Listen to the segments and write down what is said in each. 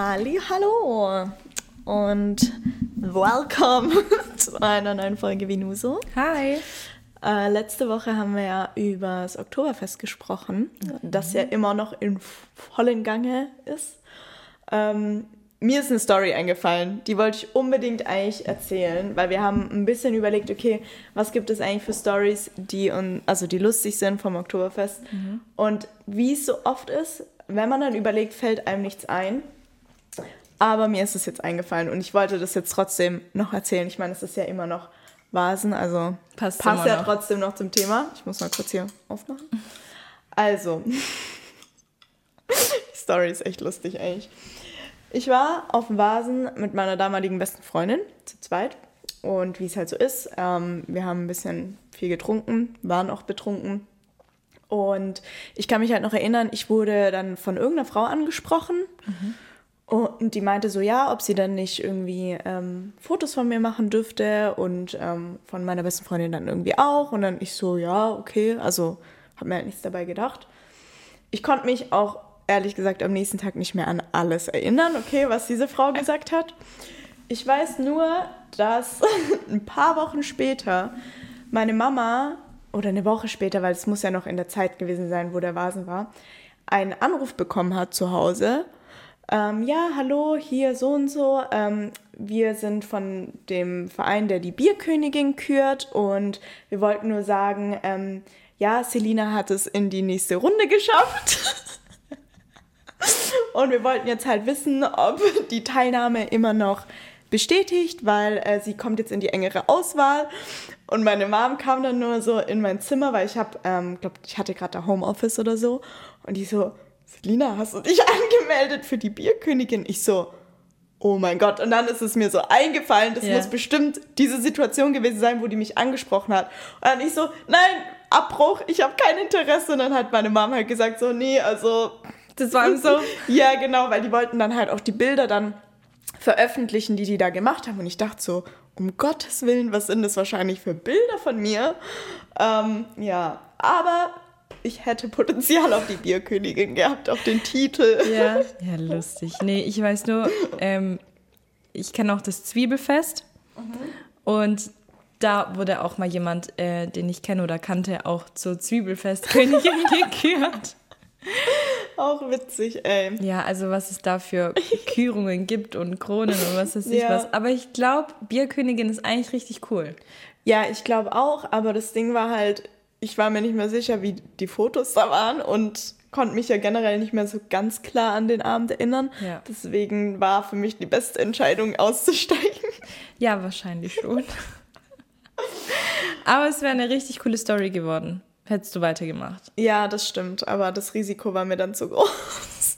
Halli, hallo und welcome zu einer neuen Folge Vinuso. Hi. Äh, letzte Woche haben wir ja über das Oktoberfest gesprochen, das ja immer noch in vollen Gange ist. Ähm, mir ist eine Story eingefallen, die wollte ich unbedingt eigentlich erzählen, weil wir haben ein bisschen überlegt, okay, was gibt es eigentlich für Stories, die un, also die lustig sind vom Oktoberfest. Und wie es so oft ist, wenn man dann überlegt, fällt einem nichts ein. Aber mir ist es jetzt eingefallen und ich wollte das jetzt trotzdem noch erzählen. Ich meine, es ist ja immer noch Vasen, also Passt passt ja noch. trotzdem noch zum Thema. Ich muss mal kurz hier aufmachen. Also, die Story ist echt lustig eigentlich. Ich war auf dem Vasen mit meiner damaligen besten Freundin, zu zweit. Und wie es halt so ist, ähm, wir haben ein bisschen viel getrunken, waren auch betrunken. Und ich kann mich halt noch erinnern, ich wurde dann von irgendeiner Frau angesprochen. Und die meinte so, ja, ob sie dann nicht irgendwie ähm, Fotos von mir machen dürfte und ähm, von meiner besten Freundin dann irgendwie auch. Und dann ich so, ja, okay, also habe mir halt nichts dabei gedacht. Ich konnte mich auch ehrlich gesagt am nächsten Tag nicht mehr an alles erinnern, okay, was diese Frau gesagt hat. Ich weiß nur, dass ein paar Wochen später meine Mama, oder eine Woche später, weil es muss ja noch in der Zeit gewesen sein, wo der Vasen war, einen Anruf bekommen hat zu Hause. Ähm, ja, hallo, hier so und so. Ähm, wir sind von dem Verein, der die Bierkönigin kürt und wir wollten nur sagen, ähm, ja, Selina hat es in die nächste Runde geschafft. Und wir wollten jetzt halt wissen, ob die Teilnahme immer noch bestätigt, weil äh, sie kommt jetzt in die engere Auswahl. Und meine Mom kam dann nur so in mein Zimmer, weil ich habe, ähm, glaube ich hatte gerade Homeoffice oder so. Und die so, Selina, hast du dich angemeldet für die Bierkönigin? Ich so, oh mein Gott. Und dann ist es mir so eingefallen, das Ja. muss bestimmt diese Situation gewesen sein, wo die mich angesprochen hat. Und dann ich so, nein, Abbruch, ich habe kein Interesse. Und dann hat meine Mom halt gesagt so, nee, also Das war so. ja, genau, weil die wollten dann halt auch die Bilder dann veröffentlichen, die die da gemacht haben. Und ich dachte so, um Gottes Willen, was sind das wahrscheinlich für Bilder von mir? Ähm, ja, aber ich hätte Potenzial auf die Bierkönigin gehabt, auf den Titel. Ja. Ja, lustig. Nee, ich weiß nur, ähm, ich kenne auch das Zwiebelfest. Und da wurde auch mal jemand, äh, den ich kenne oder kannte, auch zur Zwiebelfestkönigin gekürt. Auch witzig, ey. Ja, also was es da für Kürungen gibt und Kronen und was weiß ich Ja. was. Aber ich glaube, Bierkönigin ist eigentlich richtig cool. Ja, ich glaube auch, aber das Ding war halt, ich war mir nicht mehr sicher, wie die Fotos da waren und konnte mich ja generell nicht mehr so ganz klar an den Abend erinnern. Ja. Deswegen war für mich die beste Entscheidung auszusteigen. Ja, wahrscheinlich schon. Aber es wäre eine richtig coole Story geworden. Hättest du weitergemacht. Ja, das stimmt, aber das Risiko war mir dann zu groß.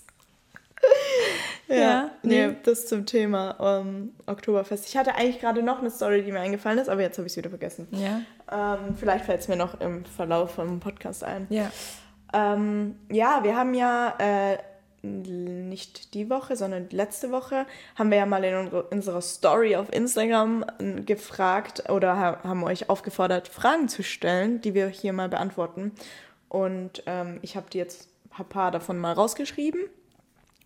Ja, Ja, nee, nee. das zum Thema ähm, Oktoberfest. Ich hatte eigentlich gerade noch eine Story, die mir eingefallen ist, aber jetzt habe ich es wieder vergessen. Ja? Ähm, vielleicht fällt es mir noch im Verlauf vom Podcast ein. Ja. Ähm, ja, wir haben ja äh, nicht die Woche, sondern letzte Woche haben wir ja mal in unsere- unserer Story auf Instagram äh, gefragt oder ha haben euch aufgefordert, Fragen zu stellen, die wir hier mal beantworten. Und ähm, ich habe die jetzt ein paar davon mal rausgeschrieben.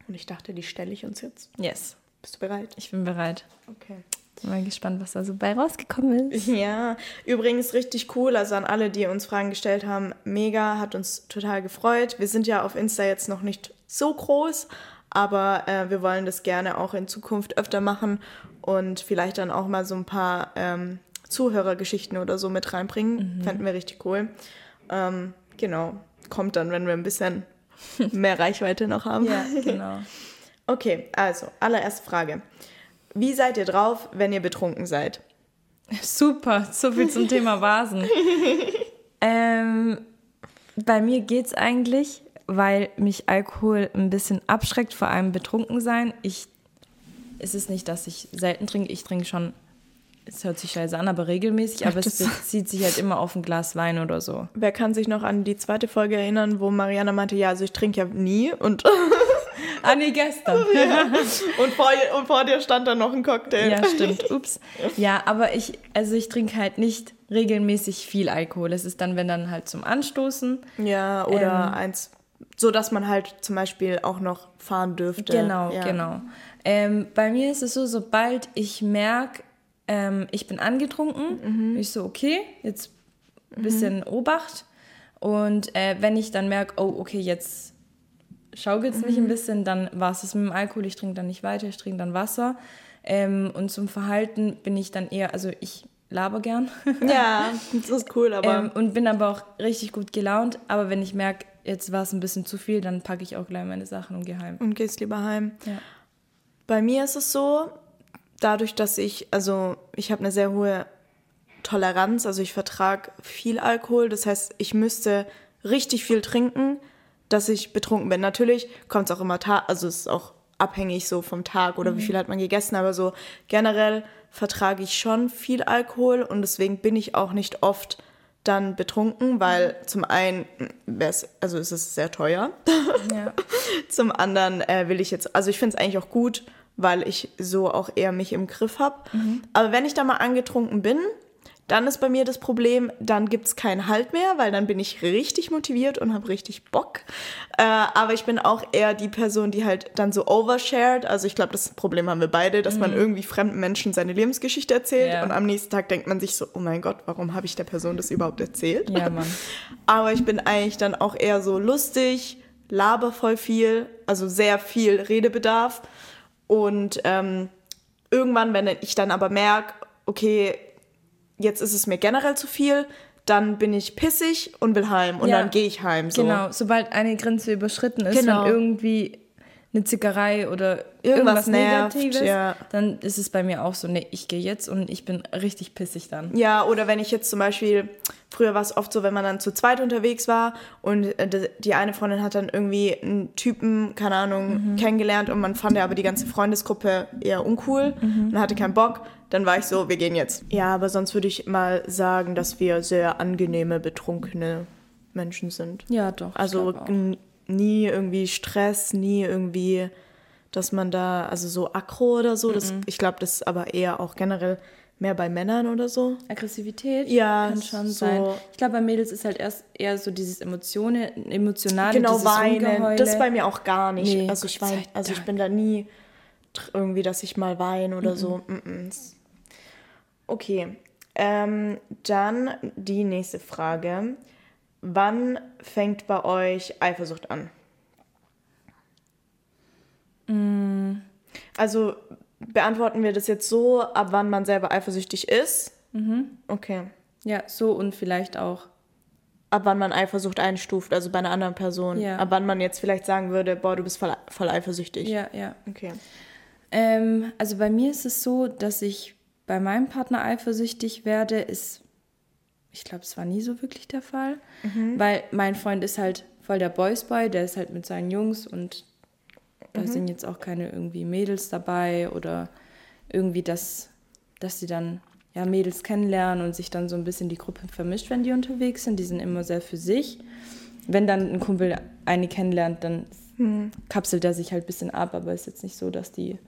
Und ich dachte, die stelle ich uns jetzt. Yes. Bist du bereit? Ich bin bereit. Okay. Bin mal gespannt, was da so bei rausgekommen ist. Ja, übrigens richtig cool. Also an alle, die uns Fragen gestellt haben, mega, hat uns total gefreut. Wir sind ja auf Insta jetzt noch nicht so groß, aber äh, wir wollen das gerne auch in Zukunft öfter machen und vielleicht dann auch mal so ein paar ähm, Zuhörergeschichten oder so mit reinbringen. Fänden wir richtig cool. Ähm, genau, kommt dann, wenn wir ein bisschen mehr Reichweite noch haben. Ja, genau. Okay, also, allererste Frage. Wie seid ihr drauf, wenn ihr betrunken seid? Super, so viel zum Thema Vasen. ähm, bei mir geht's eigentlich, weil mich Alkohol ein bisschen abschreckt, vor allem betrunken sein. Ich, es ist nicht, dass ich selten trinke, ich trinke schon, es hört sich scheiße an, aber regelmäßig, aber es das- bezieht sich halt immer auf ein Glas Wein oder so. Wer kann sich noch an die zweite Folge erinnern, wo Mariana meinte, ja, also ich trinke ja nie und, Ah, nee, gestern. und, vor, und vor dir stand dann noch ein Cocktail. Ja, stimmt. Ups. Ja, aber ich, also ich trinke halt nicht regelmäßig viel Alkohol. Es ist dann, wenn dann halt zum Anstoßen. Ja, oder Ähm. eins, so dass man halt zum Beispiel auch noch fahren dürfte. Genau, ja. genau. Ähm, bei mir ist es so, sobald ich merke, ähm, ich bin angetrunken, Mhm. ich so, okay, jetzt ein bisschen Obacht. Und äh, wenn ich dann merke, oh, okay, jetzt schaukelt es mich Mhm. ein bisschen, dann war es das mit dem Alkohol, ich trinke dann nicht weiter, ich trinke dann Wasser. Ähm, und zum Verhalten bin ich dann eher, also ich laber gern. Ja, das ist cool, aber Ähm, und bin aber auch richtig gut gelaunt. Aber wenn ich merke, jetzt war es ein bisschen zu viel, dann packe ich auch gleich meine Sachen und gehe heim. und gehst lieber heim. Ja. Bei mir ist es so, dadurch, dass ich, also ich habe eine sehr hohe Toleranz, also ich vertrage viel Alkohol, das heißt, ich müsste richtig viel trinken, dass ich betrunken bin. Natürlich kommt es auch immer, also es ist auch abhängig so vom Tag oder wie viel hat man gegessen, aber so generell vertrage ich schon viel Alkohol und deswegen bin ich auch nicht oft dann betrunken, weil zum einen wär's, also ist es sehr teuer. Ja. Zum anderen äh, will ich jetzt, also ich finde es eigentlich auch gut, weil ich so auch eher mich im Griff habe. Aber wenn ich da mal angetrunken bin, dann ist bei mir das Problem, dann gibt es keinen Halt mehr, weil dann bin ich richtig motiviert und habe richtig Bock. Äh, aber ich bin auch eher die Person, die halt dann so overshared. Also ich glaube, das Problem haben wir beide, dass man irgendwie fremden Menschen seine Lebensgeschichte erzählt Ja. und am nächsten Tag denkt man sich so, oh mein Gott, warum habe ich der Person das überhaupt erzählt? Ja, Mann. Aber ich bin eigentlich dann auch eher so lustig, laber voll viel, also sehr viel Redebedarf. Und ähm, irgendwann, wenn ich dann aber merke, okay, jetzt ist es mir generell zu viel, dann bin ich pissig und will heim und Ja, dann gehe ich heim. So. Genau, sobald eine Grenze überschritten ist, Genau. wenn irgendwie eine Zickerei oder Irgendwas irgendwas, nervt, Negatives, ja. dann ist es bei mir auch so, nee, ich gehe jetzt und ich bin richtig pissig dann. Ja, oder wenn ich jetzt zum Beispiel, früher war es oft so, wenn man dann zu zweit unterwegs war und äh, die- eine Freundin hat dann irgendwie einen Typen, keine Ahnung, kennengelernt und man fand ja aber die ganze Freundesgruppe eher uncool und hatte keinen Bock, dann war ich so, wir gehen jetzt. Ja, aber sonst würde ich mal sagen, dass wir sehr angenehme, betrunkene Menschen sind. Ja, doch. Also nie irgendwie Stress, nie irgendwie, dass man da, also so aggro oder so. Das, ich glaube, das ist aber eher auch generell mehr bei Männern oder so. Aggressivität Ja, kann schon so- sein. Ich glaube, bei Mädels ist halt erst eher so dieses Emotionen, emotionale, Genau, dieses weinen. Rumgeheule. Das bei mir auch gar nicht. Nee, also ich wein, also ich bin da nie irgendwie, dass ich mal weine oder so. Mm-mm. Das- Okay. Ähm, dann die nächste Frage. Wann fängt bei euch Eifersucht an? Mm. Also beantworten wir das jetzt so, ab wann man selber eifersüchtig ist? Mhm. Okay. Ja, so und vielleicht auch. Ab wann man Eifersucht einstuft, also bei einer anderen Person. Ja. Ab wann man jetzt vielleicht sagen würde, boah, du bist voll, voll eifersüchtig. Ja, ja. Okay. Ähm, also bei mir ist es so, dass ich bei meinem Partner eifersüchtig werde, ist, ich glaube, es war nie so wirklich der Fall, weil mein Freund ist halt voll der Boys Boy, der ist halt mit seinen Jungs und da sind jetzt auch keine irgendwie Mädels dabei oder irgendwie, dass, dass sie dann ja Mädels kennenlernen und sich dann so ein bisschen die Gruppe vermischt, wenn die unterwegs sind. Die sind immer sehr für sich. Wenn dann ein Kumpel eine kennenlernt, dann kapselt er sich halt ein bisschen ab, aber ist jetzt nicht so, dass die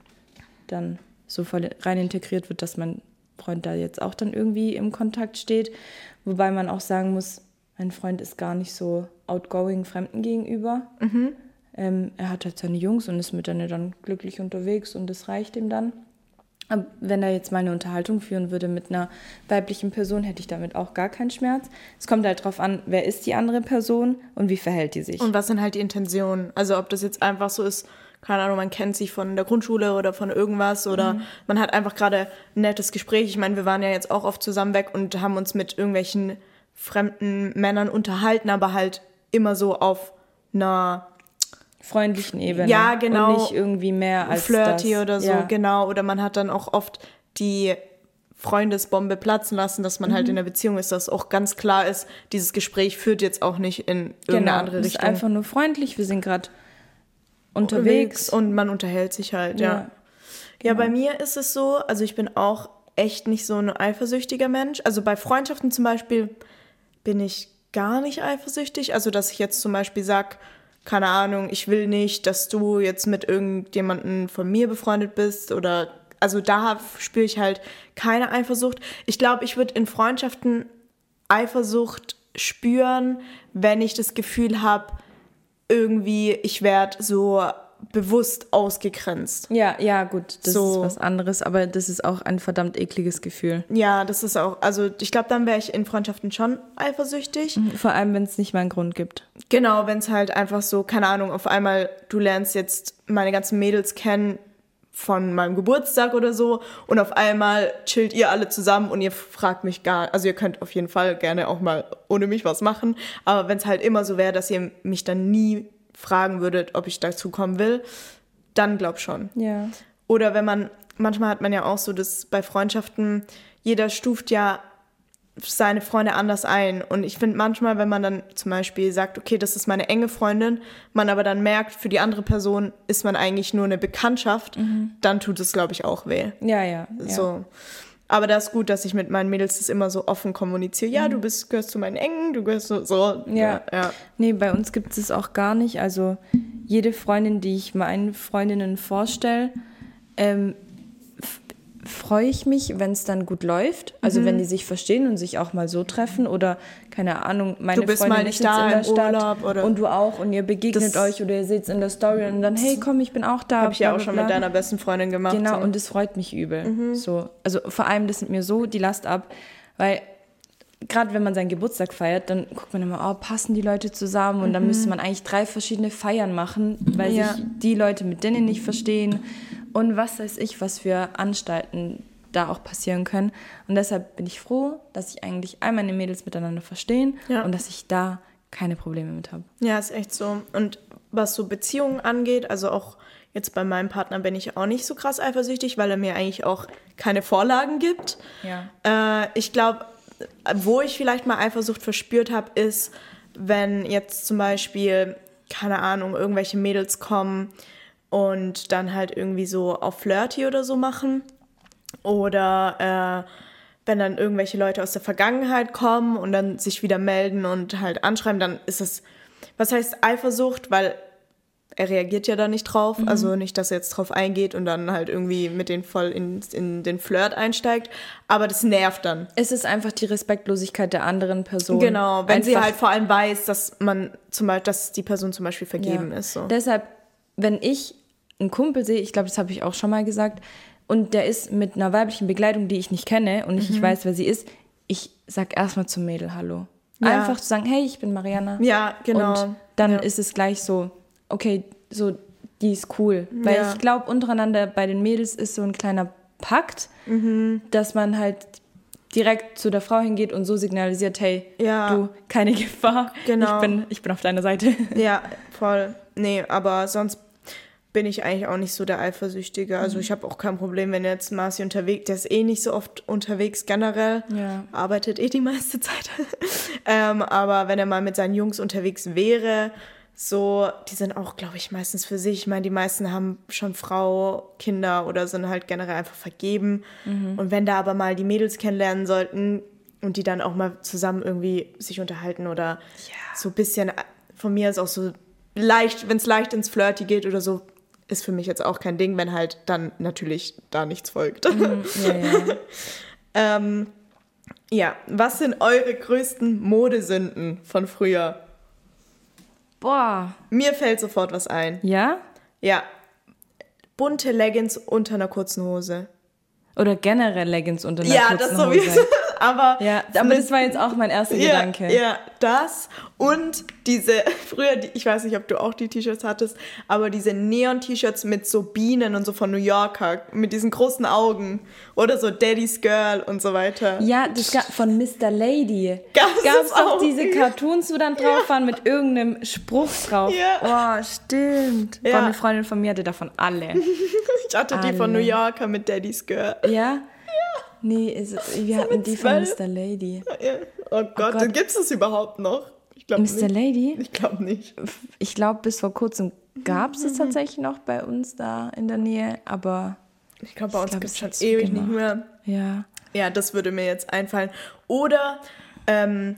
dann so voll rein integriert wird, dass mein Freund da jetzt auch dann irgendwie im Kontakt steht. Wobei man auch sagen muss, mein Freund ist gar nicht so outgoing Fremden gegenüber. Ähm, er hat halt seine Jungs und ist mit denen dann glücklich unterwegs und das reicht ihm dann. Aber wenn er jetzt mal eine Unterhaltung führen würde mit einer weiblichen Person, hätte ich damit auch gar keinen Schmerz. Es kommt halt drauf an, wer ist die andere Person und wie verhält die sich. Und was sind halt die Intentionen? Also ob das jetzt einfach so ist, keine Ahnung, man kennt sich von der Grundschule oder von irgendwas oder man hat einfach gerade ein nettes Gespräch. Ich meine, wir waren ja jetzt auch oft zusammen weg und haben uns mit irgendwelchen fremden Männern unterhalten, aber halt immer so auf einer freundlichen Ebene. Ja, genau. Und nicht irgendwie mehr als Flirty das. oder so, Ja. genau. Oder man hat dann auch oft die Freundesbombe platzen lassen, dass man Mhm. halt in der Beziehung ist, dass auch ganz klar ist, dieses Gespräch führt jetzt auch nicht in irgendeine Genau, andere es ist Richtung. einfach nur freundlich. Wir sind gerade unterwegs und man unterhält sich halt, ja. Ja, Ja, bei mir ist es so, also ich bin auch echt nicht so ein eifersüchtiger Mensch. Also bei Freundschaften zum Beispiel bin ich gar nicht eifersüchtig. Also dass ich jetzt zum Beispiel sag, keine Ahnung, ich will nicht, dass du jetzt mit irgendjemandem von mir befreundet bist oder also da spüre ich halt keine Eifersucht. Ich glaube, ich würde in Freundschaften Eifersucht spüren, wenn ich das Gefühl habe, irgendwie, ich werde so bewusst ausgegrenzt. Ja, ja, gut, das So. ist was anderes, aber das ist auch ein verdammt ekliges Gefühl. Ja, das ist auch, also ich glaube, dann wäre ich in Freundschaften schon eifersüchtig. Vor allem, wenn es nicht mal einen Grund gibt. Genau, wenn es halt einfach so, keine Ahnung, auf einmal du lernst jetzt meine ganzen Mädels kennen von meinem Geburtstag oder so und auf einmal chillt ihr alle zusammen und ihr fragt mich gar, also ihr könnt auf jeden Fall gerne auch mal ohne mich was machen, aber wenn es halt immer so wäre, dass ihr mich dann nie fragen würdet, ob ich dazu kommen will, dann glaub schon. Ja. Oder wenn man, manchmal hat man ja auch so, dass bei Freundschaften, jeder stuft ja seine Freunde anders ein. Und ich finde manchmal, wenn man dann zum Beispiel sagt, okay, das ist meine enge Freundin, man aber dann merkt, für die andere Person ist man eigentlich nur eine Bekanntschaft, dann tut es, glaube ich, auch weh. Ja, ja. ja. So. Aber das ist gut, dass ich mit meinen Mädels das immer so offen kommuniziere. Ja, du bist, gehörst zu meinen Engen, du gehörst so. so. Mhm. Ja. ja. Nee, bei uns gibt es auch gar nicht. Also jede Freundin, die ich meinen Freundinnen vorstelle, ähm, freue ich mich, wenn es dann gut läuft. Also Mhm. wenn die sich verstehen und sich auch mal so treffen oder keine Ahnung, meine Du bist Freundin mal nicht ist jetzt da in der Stadt Urlaub oder- und du auch und ihr begegnet Das- euch oder ihr seht in der Story und dann hey komm, ich bin auch da. Habe ich ja auch schon mit deiner besten Freundin gemacht. Genau, so. Mhm. und das freut mich übel. So, also vor allem, das nimmt mir so die Last ab, weil gerade wenn man seinen Geburtstag feiert, dann guckt man immer, oh, passen die Leute zusammen und dann müsste man eigentlich drei verschiedene Feiern machen, weil Mhm. Ja. sich die Leute mit denen nicht verstehen und was weiß ich, was für Anstalten da auch passieren können. Und deshalb bin ich froh, dass sich eigentlich all meine Mädels miteinander verstehen Ja. und dass ich da keine Probleme mit habe. Ja, ist echt so. Und was so Beziehungen angeht, also auch jetzt bei meinem Partner bin ich auch nicht so krass eifersüchtig, weil er mir eigentlich auch keine Vorlagen gibt. Ja. Äh, ich glaube, wo ich vielleicht mal Eifersucht verspürt habe, ist, wenn jetzt zum Beispiel, keine Ahnung, irgendwelche Mädels kommen und dann halt irgendwie so auf Flirty oder so machen. Oder äh, wenn dann irgendwelche Leute aus der Vergangenheit kommen und dann sich wieder melden und halt anschreiben, dann ist es, was heißt Eifersucht, weil er reagiert ja da nicht drauf, also nicht, dass er jetzt drauf eingeht und dann halt irgendwie mit denen voll in, in den Flirt einsteigt, aber das nervt dann. Es ist einfach die Respektlosigkeit der anderen Person. Genau, wenn sie Einfach- halt vor allem weiß, dass man zum Beispiel, dass die Person zum Beispiel vergeben Ja. ist. So. Deshalb, wenn ich einen Kumpel sehe, ich glaube, das habe ich auch schon mal gesagt, und der ist mit einer weiblichen Begleitung, die ich nicht kenne und Mhm. ich nicht weiß, wer sie ist, ich sag erstmal zum Mädel Hallo. Ja. Einfach zu sagen, hey, ich bin Mariana. Ja, genau. Und dann Ja. ist es gleich so, okay, so, die ist cool. Weil Ja. ich glaube, untereinander bei den Mädels ist so ein kleiner Pakt, Mhm. dass man halt direkt zu der Frau hingeht und so signalisiert, hey, du, keine Gefahr, Genau. ich, bin, ich bin auf deiner Seite. Ja, voll. Nee, aber sonst bin ich eigentlich auch nicht so der Eifersüchtige. Mhm. Also ich habe auch kein Problem, wenn jetzt Marci unterwegs, der ist eh nicht so oft unterwegs generell, Ja. arbeitet eh die meiste Zeit. ähm, aber wenn er mal mit seinen Jungs unterwegs wäre, so, die sind auch, glaube ich, meistens für sich. Ich meine, die meisten haben schon Frau, Kinder oder sind halt generell einfach vergeben. Mhm. Und wenn da aber mal die Mädels kennenlernen sollten und die dann auch mal zusammen irgendwie sich unterhalten oder so ein bisschen, von mir ist auch so leicht, wenn es leicht ins Flirty geht oder so, ist für mich jetzt auch kein Ding, wenn halt dann natürlich da nichts folgt. Ja, ja. ähm, ja, was sind eure größten Modesünden von früher? Boah. Mir fällt sofort was ein. Ja? Ja, bunte Leggings unter einer kurzen Hose. Oder generell Leggings unter einer ja, kurzen das Hose. sowieso. Aber Ja, aber das war jetzt auch mein erster ja, Gedanke. Ja, das und diese, früher, die, ich weiß nicht, ob du auch die T-Shirts hattest, aber diese Neon-T-Shirts mit so Bienen und so von New Yorker, mit diesen großen Augen. Oder so Daddy's Girl und so weiter. Ja, das gab von Mr. Lady. Gab's Gab's auch? diese Cartoons, wo dann drauf waren mit irgendeinem Spruch drauf. Ja. Oh, stimmt. Ja. Eine Freundin von mir hatte davon alle. Ich hatte die von New Alle. Yorker mit Daddy's Girl. Ja? Nee, ist, wir hatten die von. Mr. Lady. Ja. Oh Gott, Gott. gibt es das überhaupt noch? Ich glaube Mr. nicht. Lady? Ich glaube nicht. Ich glaube, bis vor kurzem gab es es tatsächlich noch bei uns da in der Nähe, aber Ich glaube, bei uns gibt es es schon ewig nicht zugemacht. mehr. ja. Ja, das würde mir jetzt einfallen. Oder ähm,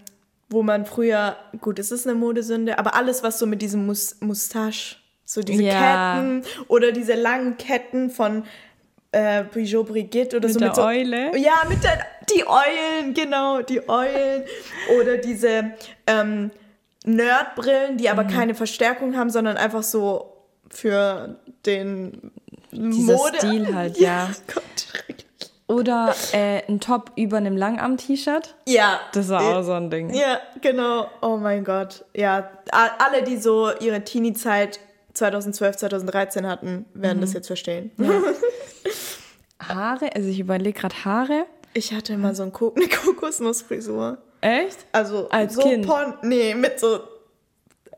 wo man früher, gut, es ist eine Modesünde, aber alles, was so mit diesem Mus Mustache, so diese Ja. Ketten oder diese langen Ketten von äh, Peugeot Brigitte oder Mit so der mit so. Eule? Ja, mit der, die Eulen, genau, die Eulen. oder diese ähm, Nerdbrillen, die Mhm. aber keine Verstärkung haben, sondern einfach so für den Dieser Mode. Stil halt, ja. Gott, schrecklich. Oder äh, ein Top über einem Langarm-T-Shirt. Ja. Das war auch so ein Ding. Ja, genau. Oh mein Gott. Ja, alle, die so ihre Teenie-Zeit 2012, 2013 hatten, werden Mhm. das jetzt verstehen. Haare, also ich überlege gerade Haare. Ich hatte immer so eine Kokosnussfrisur. Echt? Also Als so Kind? Pon nee, mit so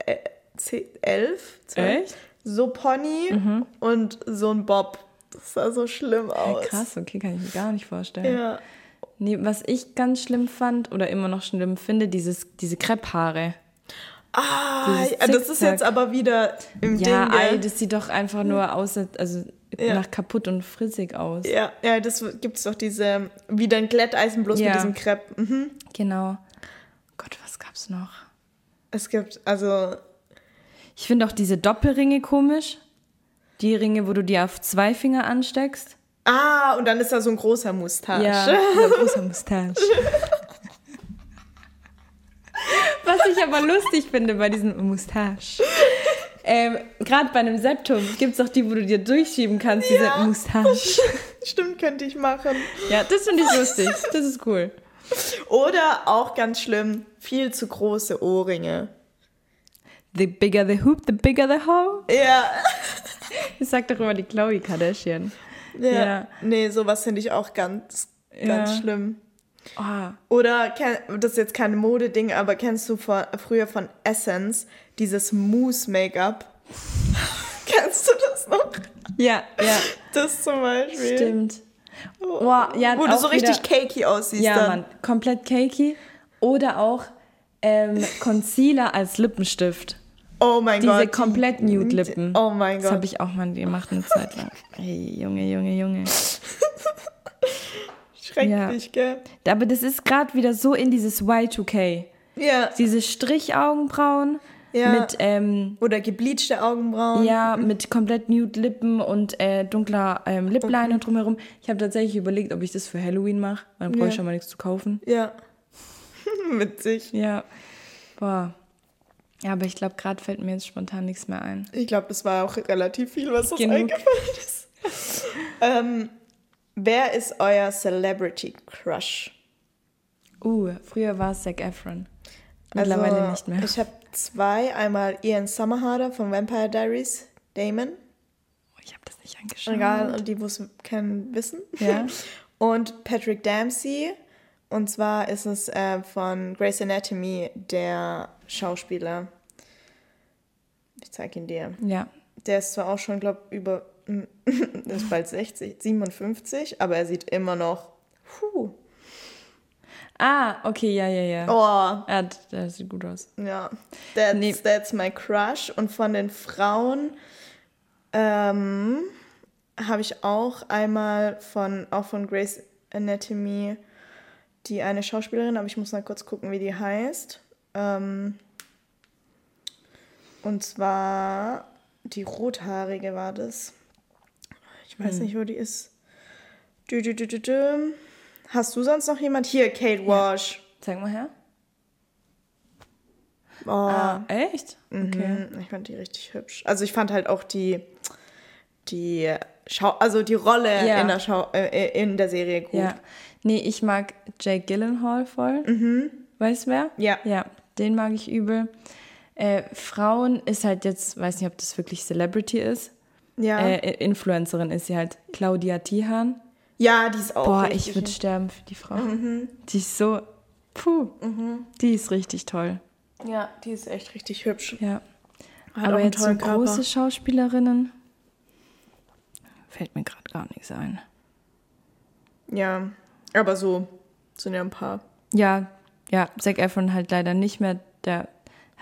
äh, zehn- elf, zwölf. Echt? So Pony und so ein Bob. Das sah so schlimm aus. Krass, okay, kann ich mir gar nicht vorstellen. Ja. Nee, was ich ganz schlimm fand oder immer noch schlimm finde, dieses, diese Krepphaare. Ah, ja, das ist jetzt aber wieder im Ja, Ding. gell? das sieht doch einfach nur aus, als- also Ja. nach kaputt und fritzig aus. Ja, ja, das gibt es doch diese, wie dein Glätteisen bloß Ja. mit diesem Crepe. Mhm. Genau. Gott, was gab's noch? Es gibt, also, Ich finde auch diese Doppelringe komisch. Die Ringe, wo du die auf zwei Finger ansteckst. ah, und dann ist da so ein großer Mustache. Ja, eine große Mustache. Was ich aber lustig finde bei diesem Mustache. Ähm, Gerade bei einem Septum gibt es auch die, wo du dir durchschieben kannst, diese Ja. Mustache. Stimmt, könnte ich machen. Ja, das finde ich lustig. Das ist cool. Oder auch ganz schlimm, viel zu große Ohrringe. The bigger the hoop, the bigger the hole. Ja. Das sagt doch immer die Chloe Kardashian. Ja. Ja. Nee, sowas finde ich auch ganz, ganz Ja. schlimm. Oh, Oder, das ist jetzt kein Modeding, aber kennst du von, früher von Essence dieses Mousse-Make-up? kennst du das noch? ja, ja, Das zum Beispiel. stimmt. Boah, ja, Wo du so richtig wieder- cakey aussiehst Ja, dann. Mann, komplett cakey. Oder auch ähm, Concealer als Lippenstift. Oh mein Diese Gott. komplett Nude-Lippen. Oh mein Das Gott. habe ich auch mal gemacht eine Zeit lang. Hey, Junge, Junge, Junge. Schrecklich, gell? Aber das ist gerade wieder so in dieses Y2K. Ja. Diese Strichaugenbrauen Ja. mit, ähm, Oder gebleachte Augenbrauen. ja, mit komplett nude Lippen und äh, dunkler ähm, Lip Liner drumherum. Ich habe tatsächlich überlegt, ob ich das für Halloween mache. Dann brauche ich Ja. schon mal nichts zu kaufen. Ja. Witzig. Ja. Boah. Ja, aber ich glaube, gerade fällt mir jetzt spontan nichts mehr ein. Ich glaube, das war auch relativ viel, was uns eingefallen ist. ähm, wer ist euer Celebrity Crush? Uh, früher war es Zac Efron. Mittlerweile Also, nicht mehr. Ich habe zwei. Einmal Ian Somerhalder von Vampire Diaries, Damon. Oh, ich habe das nicht angeschaut. Egal, und die, es kennen, wissen. Ja. Und Patrick Dempsey. Und zwar ist es äh, von Grey's Anatomy der Schauspieler. Ich zeig ihn dir. Ja. Der ist zwar auch schon, glaube über, der ist bald 60, 57, aber er sieht immer noch, puh, Ah, okay, ja, ja, ja. oh, Ja, der sieht gut aus. ja, that's, Nee. that's my crush. Und von den Frauen ähm, habe ich auch einmal von, auch von Grey's Anatomy, die eine Schauspielerin, aber ich muss mal kurz gucken, wie die heißt. Ähm, und zwar die rothaarige war das. Ich weiß nicht, wo die ist. Dü, dü, dü. Hast du sonst noch jemand? Hier, Kate Walsh. Zeig mal her. Oh, Ah, echt? Okay. mhm, Ich fand die richtig hübsch. Also ich fand halt auch die, die Schau also die Rolle Ja. in, der Schau äh, in der Serie gut. Ja. Nee, ich mag Jake Gyllenhaal voll. Mhm. Weißt du wer? Ja. Ja, den mag ich übel. Äh, Frauen ist halt jetzt, weiß nicht, ob das wirklich Celebrity ist. Ja, Äh, Influencerin ist sie halt Claudia Tihan. ja die ist auch Boah, ich würde sterben für die Frau. Die ist so, puh, die ist richtig toll. Ja, die ist echt richtig hübsch. Ja. Hat Aber jetzt so Körper. große Schauspielerinnen fällt mir gerade gar nichts ein. Ja, aber so sind ja ein paar. Ja, ja, Zac Efron halt leider nicht mehr. Der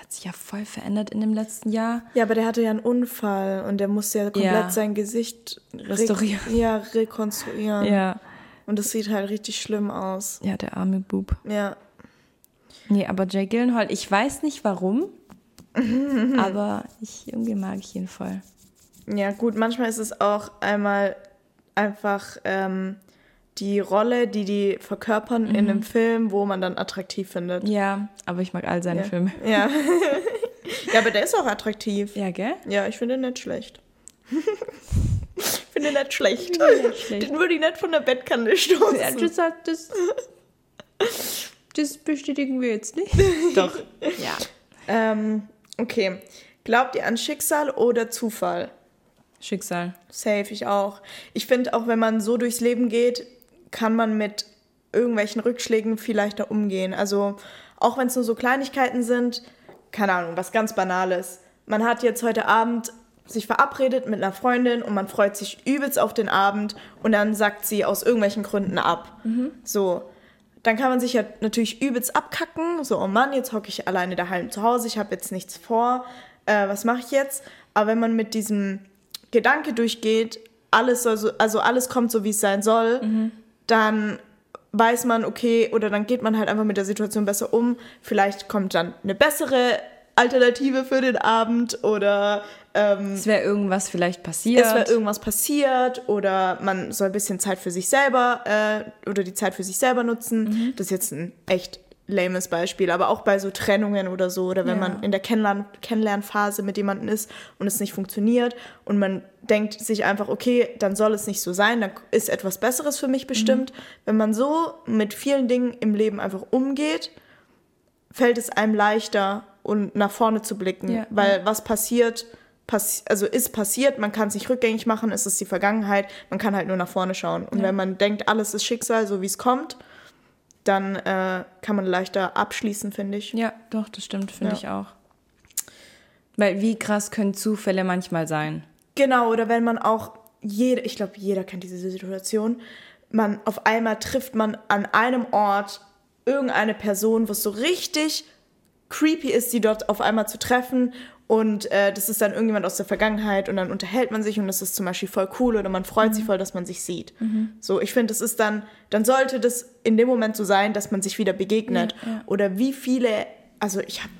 hat sich ja voll verändert in dem letzten Jahr. Ja, aber der hatte ja einen Unfall und der musste ja komplett Ja. sein Gesicht re- Restaurieren. Ja, rekonstruieren. Ja. Und das sieht halt richtig schlimm aus. Ja, der arme Bub. Ja. Nee, aber Jay Gyllenhaal, ich weiß nicht warum, aber ich, irgendwie mag ich ihn voll. Ja, gut, manchmal ist es auch einmal einfach ähm, die Rolle, die die verkörpern in einem Film, wo man dann attraktiv findet. Ja, aber ich mag all seine Ja. Filme. Ja. ja, aber der ist auch attraktiv. Ja, gell? Ja, ich finde ihn nicht schlecht. ich finde ihn nicht schlecht. nicht schlecht. Den würde ich nicht von der Bettkante stoßen. Ja, das, hat- das, das bestätigen wir jetzt nicht. Doch. Ja. Ähm, okay. Glaubt ihr an Schicksal oder Zufall? Schicksal. Safe, ich auch. Ich finde, auch wenn man so durchs Leben geht, kann man mit irgendwelchen Rückschlägen viel leichter umgehen. Also, auch wenn es nur so Kleinigkeiten sind, keine Ahnung, was ganz Banales. Man hat jetzt heute Abend sich verabredet mit einer Freundin und man freut sich übelst auf den Abend und dann sagt sie aus irgendwelchen Gründen ab. So. Dann kann man sich ja natürlich übelst abkacken. So, oh Mann, jetzt hocke ich alleine daheim zu Hause, ich habe jetzt nichts vor. Äh, was mache ich jetzt? Aber wenn man mit diesem Gedanke durchgeht, alles soll so, also alles kommt so, wie es sein soll, dann weiß man, okay, oder dann geht man halt einfach mit der Situation besser um. Vielleicht kommt dann eine bessere Alternative für den Abend oder ähm, Es wäre irgendwas vielleicht passiert. es wäre irgendwas passiert oder man soll ein bisschen Zeit für sich selber äh, oder die Zeit für sich selber nutzen. Das ist jetzt ein echt lames Beispiel, aber auch bei so Trennungen oder so oder wenn Ja. man in der Kennenlern Kennenlernphase mit jemandem ist und es nicht funktioniert und man denkt sich einfach, okay, dann soll es nicht so sein, dann ist etwas Besseres für mich bestimmt. Wenn man so mit vielen Dingen im Leben einfach umgeht, fällt es einem leichter und nach vorne zu blicken, Ja, weil was passiert, passi also ist passiert, man kann es nicht rückgängig machen, es ist die Vergangenheit, man kann halt nur nach vorne schauen. Und Ja. wenn man denkt, alles ist Schicksal, so wie es kommt, dann äh, kann man leichter abschließen, finde ich. Ja, doch, das stimmt, finde Ja. ich auch. Weil wie krass können Zufälle manchmal sein? Genau, oder wenn man auch jede, ich glaube, jeder kennt diese Situation, man auf einmal trifft man an einem Ort irgendeine Person, wo es so richtig creepy ist, die dort auf einmal zu treffen und äh, das ist dann irgendjemand aus der Vergangenheit und dann unterhält man sich und das ist zum Beispiel voll cool oder man freut Mhm. sich voll, dass man sich sieht. So, ich finde, das ist dann, dann sollte das in dem Moment so sein, dass man sich wieder begegnet. Ja, ja. Oder wie viele, also ich habe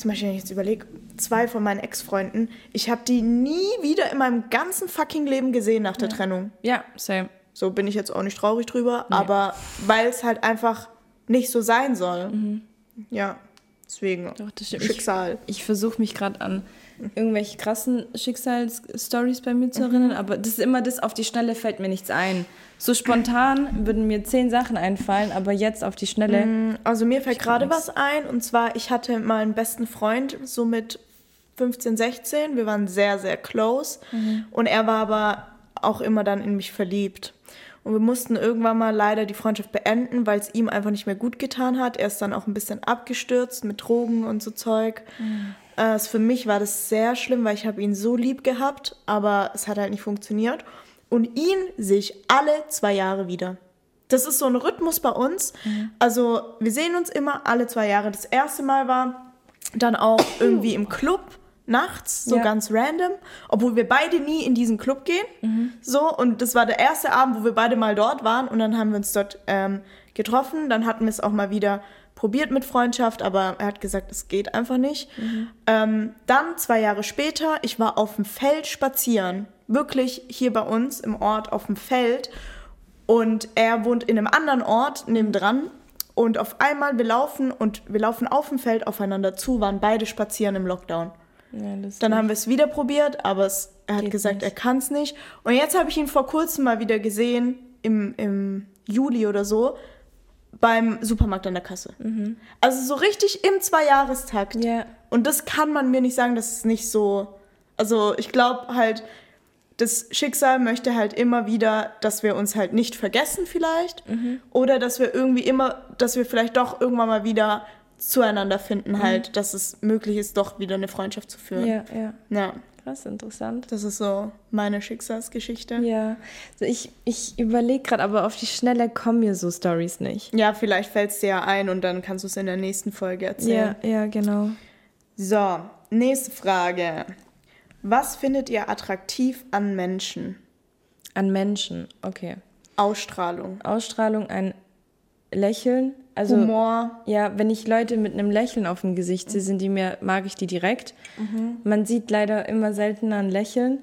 zum Beispiel, wenn ich jetzt überlege, zwei von meinen Ex-Freunden, ich habe die nie wieder in meinem ganzen fucking Leben gesehen nach der Trennung. Ja, same. So bin ich jetzt auch nicht traurig drüber, aber weil es halt einfach nicht so sein soll. Ja, deswegen. Mhm. Doch, das. Schicksal. Ich, ich versuche mich gerade an irgendwelche krassen Schicksalsstories bei mir zu erinnern, aber das ist immer das, auf die Schnelle fällt mir nichts ein. So spontan würden mir zehn Sachen einfallen, aber jetzt auf die Schnelle. Also mir fällt gerade was ein und zwar, ich hatte mal einen besten Freund, so mit 15, 16. Wir waren sehr, sehr close und er war aber auch immer dann in mich verliebt. Und wir mussten irgendwann mal leider die Freundschaft beenden, weil es ihm einfach nicht mehr gut getan hat. Er ist dann auch ein bisschen abgestürzt mit Drogen und so Zeug. Äh, also für mich war das sehr schlimm, weil ich habe ihn so lieb gehabt, aber es hat halt nicht funktioniert. Und ihn sehe ich alle zwei Jahre wieder. Das ist so ein Rhythmus bei uns. Also wir sehen uns immer alle zwei Jahre. Das erste Mal war dann auch irgendwie im Club nachts, so Ja. ganz random, obwohl wir beide nie in diesen Club gehen. So, und das war der erste Abend, wo wir beide mal dort waren und dann haben wir uns dort ähm, getroffen. Dann hatten wir es auch mal wieder probiert mit Freundschaft, aber er hat gesagt, es geht einfach nicht. Ähm, dann zwei Jahre später, ich war auf dem Feld spazieren, wirklich hier bei uns im Ort auf dem Feld und er wohnt in einem anderen Ort nebendran. Und auf einmal, wir laufen und wir laufen auf dem Feld aufeinander zu, waren beide spazieren im Lockdown. Ja, Dann haben wir es wieder probiert, aber es, er hat Geht gesagt, nicht. er kann es nicht. Und jetzt habe ich ihn vor kurzem mal wieder gesehen, im, im Juli oder so, beim Supermarkt an der Kasse. Also so richtig im Zweijahrestakt. Mhm. Ja. Und das kann man mir nicht sagen, dass es nicht so. Also ich glaube halt, das Schicksal möchte halt immer wieder, dass wir uns halt nicht vergessen vielleicht. Mhm. Oder dass wir irgendwie immer, dass wir vielleicht doch irgendwann mal wieder zueinander finden halt, dass es möglich ist, doch wieder eine Freundschaft zu führen. Mhm. ja, ja. Ja, Krass, interessant. das ist so meine Schicksalsgeschichte. Ja, also ich, ich überlege gerade, aber auf die Schnelle kommen mir so Stories nicht. Ja, vielleicht fällt es dir ja ein und dann kannst du es in der nächsten Folge erzählen. Ja, ja, genau. So, nächste Frage. Was findet ihr attraktiv an Menschen? An Menschen, okay. Ausstrahlung, Ausstrahlung, ein Lächeln. Also, Humor. ja, wenn ich Leute mit einem Lächeln auf dem Gesicht sehe, sind die mir, mag ich die direkt. Man sieht leider immer seltener ein Lächeln.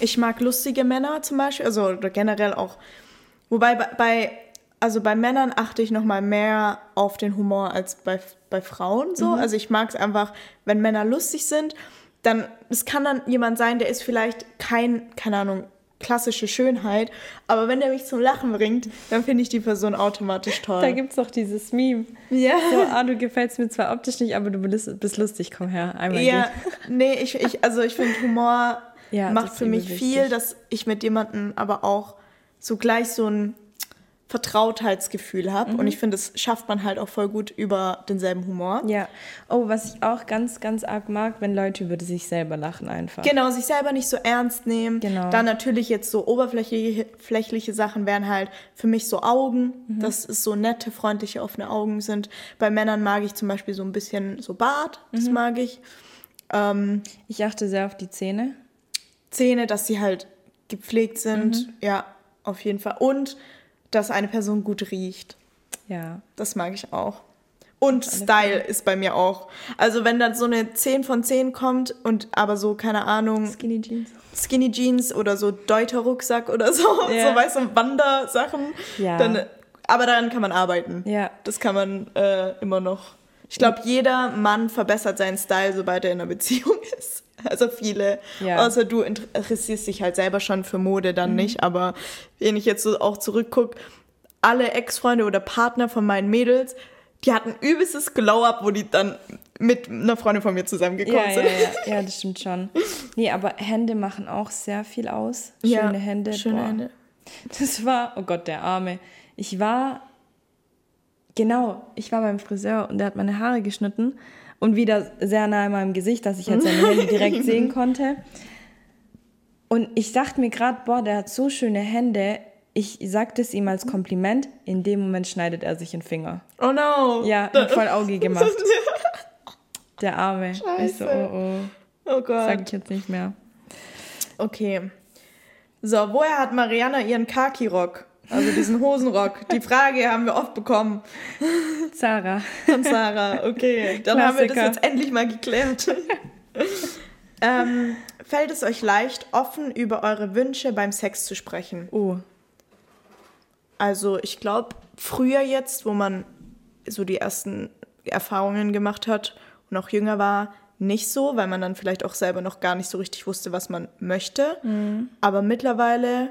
Ich mag lustige Männer zum Beispiel, also oder generell auch Wobei bei, also bei Männern achte ich noch mal mehr auf den Humor als bei, bei Frauen so. Also ich mag es einfach, wenn Männer lustig sind, dann es kann dann jemand sein, der ist vielleicht kein keine Ahnung klassische Schönheit, aber wenn der mich zum Lachen bringt, dann finde ich die Person automatisch toll. Da gibt es doch dieses Meme. Ja. So, ah, du gefällst mir zwar optisch nicht, aber du bist, lustig, komm her, einmal Ja, geht. nee, ich, ich also ich finde Humor Ja, macht für mich viel, dass ich mit jemandem aber auch so gleich so ein Vertrautheitsgefühl habe Mhm. und ich finde, das schafft man halt auch voll gut über denselben Humor. Ja. Oh, was ich auch ganz, ganz arg mag, wenn Leute über sich selber lachen einfach. Genau, sich selber nicht so ernst nehmen. Genau. Dann natürlich jetzt so oberflächliche flächliche Sachen wären halt für mich so Augen, Mhm. dass es so nette, freundliche, offene Augen sind. Bei Männern mag ich zum Beispiel so ein bisschen so Bart, das Mhm. mag ich. Ähm, Ich achte sehr auf die Zähne. Zähne, dass sie halt gepflegt sind. Mhm. Ja, auf jeden Fall. Und dass eine Person gut riecht. Ja. Das mag ich auch. Und Style ist bei mir auch. Also wenn dann so eine 10 von 10 kommt und aber so, keine Ahnung, Skinny Jeans. Skinny Jeans oder so Deuter-Rucksack oder so, Ja. so weißt du, Wandersachen, Ja. dann, aber daran kann man arbeiten. Ja. Das kann man äh, immer noch. Ich glaube, jeder Mann verbessert seinen Style, sobald er in einer Beziehung ist. Also viele. Ja. Mhm. Außer du interessierst dich halt selber schon für Mode dann nicht. Aber wenn ich jetzt so auch zurückgucke, alle Ex-Freunde oder Partner von meinen Mädels, die hatten übelstes Glow-Up, wo die dann mit einer Freundin von mir zusammengekommen Ja, ja, sind. ja, ja, das stimmt schon. Nee, aber Hände machen auch sehr viel aus. Schöne Ja, Hände. Schöne boah. Hände. Das war, oh Gott, der Arme. Ich war, genau, ich war beim Friseur und der hat meine Haare geschnitten und wieder sehr nah in meinem Gesicht, dass ich halt seine Hände direkt sehen konnte. Und ich dachte mir gerade, boah, der hat so schöne Hände. Ich sagte es ihm als Kompliment. In dem Moment schneidet er sich den Finger. Oh no. Ja, hat voll Auge gemacht. Der Arme. Ich so, Scheiße. oh, oh. Oh Gott. Sag ich jetzt nicht mehr. Okay. So, woher hat Mariana ihren Kaki-Rock? Also diesen Hosenrock. Die Frage haben wir oft bekommen Sarah. von Sarah. Okay, dann haben wir das Klassiker. jetzt endlich mal geklärt. ähm, fällt es euch leicht, offen über eure Wünsche beim Sex zu sprechen? Oh. Also ich glaube, früher jetzt, wo man so die ersten Erfahrungen gemacht hat und auch jünger war, nicht so, weil man dann vielleicht auch selber noch gar nicht so richtig wusste, was man möchte. Aber mittlerweile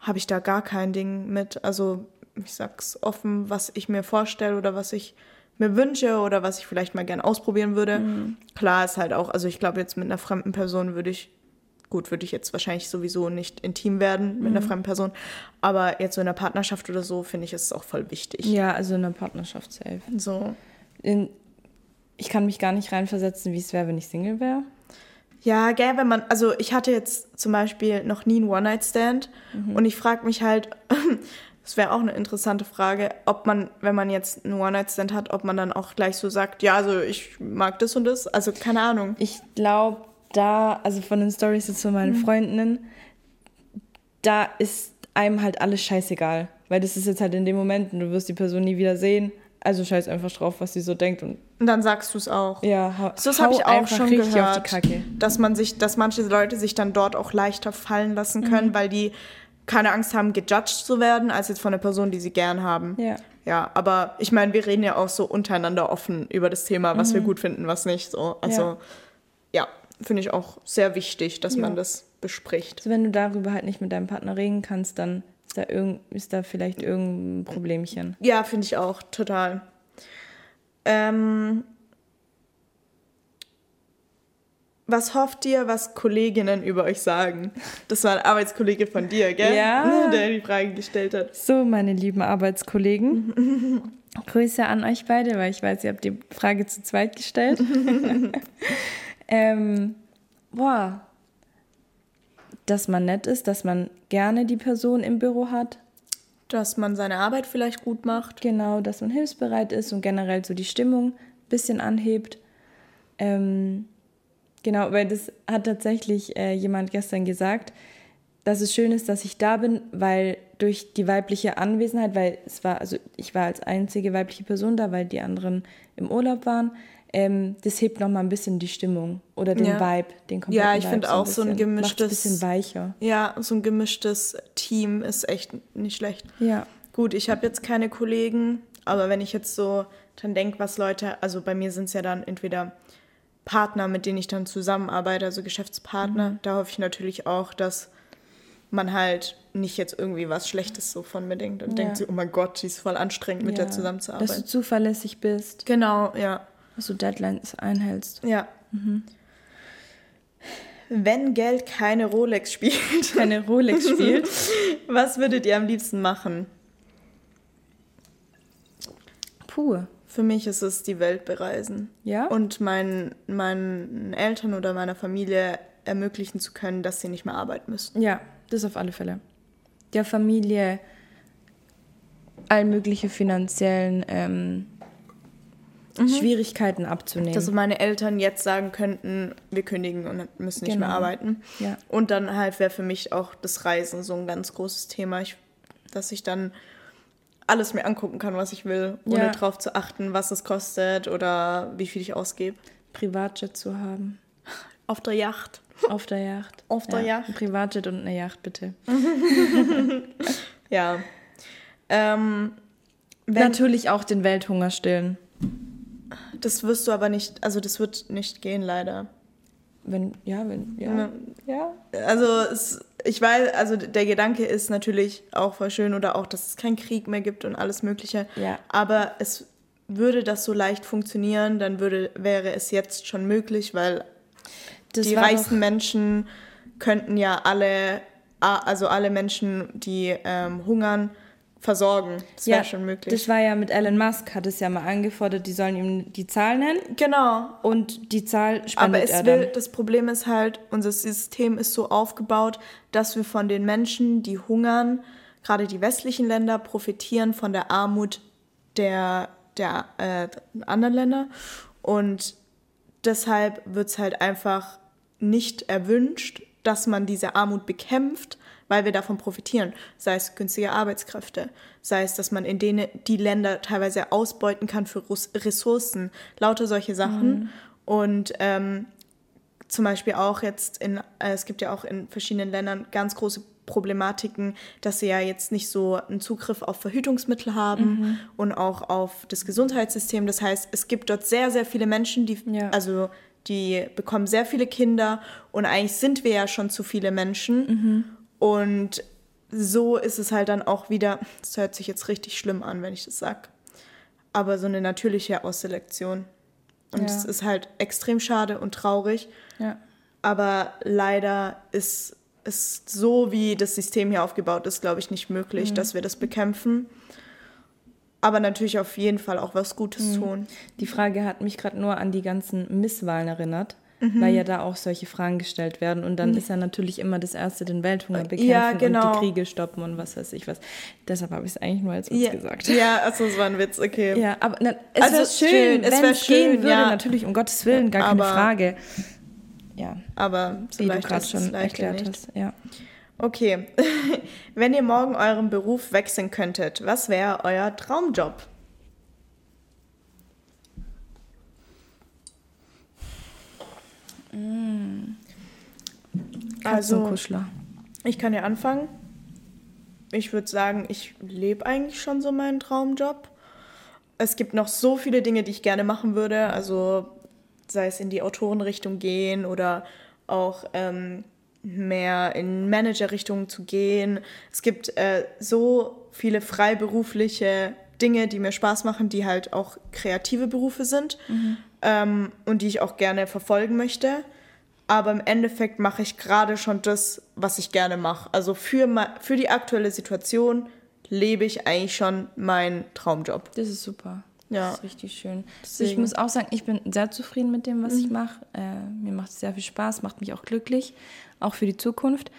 habe ich da gar kein Ding mit. Also ich sag's offen, was ich mir vorstelle oder was ich mir wünsche oder was ich vielleicht mal gern ausprobieren würde. Klar ist halt auch, also ich glaube jetzt mit einer fremden Person würde ich Gut, würde ich jetzt wahrscheinlich sowieso nicht intim werden mit einer fremden Person. Aber jetzt so in einer Partnerschaft oder so, finde ich, es auch voll wichtig. Ja, also in einer Partnerschaft safe. So. In, ich kann mich gar nicht reinversetzen, wie es wäre, wenn ich Single wäre. Ja, gell, wenn man, also ich hatte jetzt zum Beispiel noch nie einen One-Night-Stand und ich frage mich halt, das wäre auch eine interessante Frage, ob man, wenn man jetzt einen One-Night-Stand hat, ob man dann auch gleich so sagt, ja, also ich mag das und das. Also keine Ahnung. Ich glaube, da, also von den Stories jetzt von meinen Freundinnen, da ist einem halt alles scheißegal. Weil das ist jetzt halt in dem Moment und du wirst die Person nie wieder sehen. Also scheiß einfach drauf, was sie so denkt und Und dann sagst du es auch. ja, So, hau habe ich auch schon gehört, dass man sich, dass manche Leute sich dann dort auch leichter fallen lassen können, Mhm. weil die keine Angst haben, gejudged zu werden, als jetzt von einer Person, die sie gern haben. Ja. Ja, aber ich meine, wir reden ja auch so untereinander offen über das Thema, was wir gut finden, was nicht. So, also Mhm. Ja. ja, finde ich auch sehr wichtig, dass Ja. man das bespricht. Also wenn du darüber halt nicht mit deinem Partner reden kannst, dann da, irgend, ist da vielleicht irgendein Problemchen. Ja, finde ich auch total. Ähm, was hofft ihr, was Kolleginnen über euch sagen? Das war ein Arbeitskollege von dir, gell? Ja. Der die Frage gestellt hat. So, meine lieben Arbeitskollegen. Grüße an euch beide, weil ich weiß, ihr habt die Frage zu zweit gestellt. ähm, boah. Dass man nett ist, dass man gerne die Person im Büro hat. Dass man seine Arbeit vielleicht gut macht. Genau, dass man hilfsbereit ist und generell so die Stimmung ein bisschen anhebt. Ähm, genau, weil das hat tatsächlich äh, jemand gestern gesagt, dass es schön ist, dass ich da bin, weil durch die weibliche Anwesenheit, weil es war, also ich war als einzige weibliche Person da, weil die anderen im Urlaub waren, ähm, das hebt noch mal ein bisschen die Stimmung oder den Ja. Vibe, den kompletten Ja, ich finde auch so ein bisschen. Macht's gemischtes- ein bisschen weicher. Ja, so ein gemischtes Team ist echt nicht schlecht. Ja. Gut, ich habe jetzt keine Kollegen, aber wenn ich jetzt so dann denke, was Leute, also bei mir sind es ja dann entweder Partner, mit denen ich dann zusammenarbeite, also Geschäftspartner, Mhm. da hoffe ich natürlich auch, dass man halt nicht jetzt irgendwie was Schlechtes so von mir denkt und Ja. denkt so, oh mein Gott, die ist voll anstrengend, mit ja. der zusammenzuarbeiten. Dass du zuverlässig bist, genau, ja. Dass du Deadlines einhältst. Ja. Mhm. Wenn Geld keine Rolex spielt, Keine Rolex spielt. was würdet ihr am liebsten machen? Puh. Für mich ist es die Welt bereisen. Ja? Und meinen, meinen Eltern oder meiner Familie ermöglichen zu können, dass sie nicht mehr arbeiten müssen. Ja, das auf alle Fälle. Der Familie all mögliche finanziellen ähm, Schwierigkeiten abzunehmen. Dass meine Eltern jetzt sagen könnten, wir kündigen und müssen nicht mehr Genau. arbeiten. Ja. Und dann halt wäre für mich auch das Reisen so ein ganz großes Thema, ich, dass ich dann alles mir angucken kann, was ich will, ohne Ja. drauf zu achten, was es kostet oder wie viel ich ausgebe. Privatjet zu haben. Auf der Yacht. Auf der Yacht. Auf der ja, Yacht. Ein Privatjet und eine Yacht, bitte. Ja. Ähm, Natürlich auch den Welthunger stillen. Das wirst du aber nicht, also das wird nicht gehen, leider. Wenn, ja, wenn, ja. Ja. Ja. Also es, ich weiß, also der Gedanke ist natürlich auch voll schön oder auch, dass es keinen Krieg mehr gibt und alles Mögliche. Ja. Aber es würde das so leicht funktionieren, dann würde, wäre es jetzt schon möglich, weil Das die reichsten Menschen könnten ja alle, also alle Menschen, die ähm, hungern, versorgen. Das wäre schon möglich. Das war ja mit Elon Musk, hat es ja mal angefordert, die sollen ihm die Zahl nennen genau. und die Zahl Aber spendet es er will, dann. das Problem ist halt, unser System ist so aufgebaut, dass wir von den Menschen, die hungern, gerade die westlichen Länder, profitieren von der Armut der, der äh, anderen Länder. Und deshalb wird es halt einfach nicht erwünscht, dass man diese Armut bekämpft, weil wir davon profitieren. Sei es günstige Arbeitskräfte, sei es, dass man in denen die Länder teilweise ausbeuten kann für Ressourcen, lauter solche Sachen. Und ähm, zum Beispiel auch jetzt in, äh, es gibt ja auch in verschiedenen Ländern ganz große Problematiken, dass sie ja jetzt nicht so einen Zugriff auf Verhütungsmittel haben und auch auf das Gesundheitssystem. Das heißt, es gibt dort sehr, sehr viele Menschen, die, Ja. also die bekommen sehr viele Kinder und eigentlich sind wir ja schon zu viele Menschen. Und so ist es halt dann auch wieder, das hört sich jetzt richtig schlimm an, wenn ich das sage, aber so eine natürliche Ausselektion. Und Ja. es ist halt extrem schade und traurig. Ja. Aber leider ist es so, wie das System hier aufgebaut ist, glaube ich, nicht möglich, dass wir das bekämpfen. Aber natürlich auf jeden Fall auch was Gutes tun. Die Frage hat mich gerade nur an die ganzen Misswahlen erinnert, Mhm. weil ja da auch solche Fragen gestellt werden. Und dann ist ja natürlich immer das Erste den Welthunger bekämpfen Ja, und genau. die Kriege stoppen und was weiß ich was. Deshalb habe ich es eigentlich nur als Witz Ja, gesagt. ja also es war ein Witz, okay. Ja, aber na, es Also wäre ist schön, schön, es wenn wär es gehen schön, würde, ja. natürlich, um Gottes Willen, gar keine Aber- Frage. Ja, Aber so wie du gerade schon erklärt nicht. hast. Ja. Okay, wenn ihr morgen euren Beruf wechseln könntet, was wäre euer Traumjob? Also, Katzenkuschler. ich kann ja anfangen. Ich würde sagen, ich lebe eigentlich schon so meinen Traumjob. Es gibt noch so viele Dinge, die ich gerne machen würde. Also sei es in die Autorenrichtung gehen oder auch ähm, mehr in Managerrichtung zu gehen. Es gibt äh, so viele freiberufliche Dinge, die mir Spaß machen, die halt auch kreative Berufe sind ähm, und die ich auch gerne verfolgen möchte. Aber im Endeffekt mache ich gerade schon das, was ich gerne mache. Also für, für die aktuelle Situation lebe ich eigentlich schon meinen Traumjob. Das ist super. Ja. Das ist richtig schön. Deswegen. Ich muss auch sagen, ich bin sehr zufrieden mit dem, was ich mache. Äh, mir macht es sehr viel Spaß, macht mich auch glücklich, auch für die Zukunft.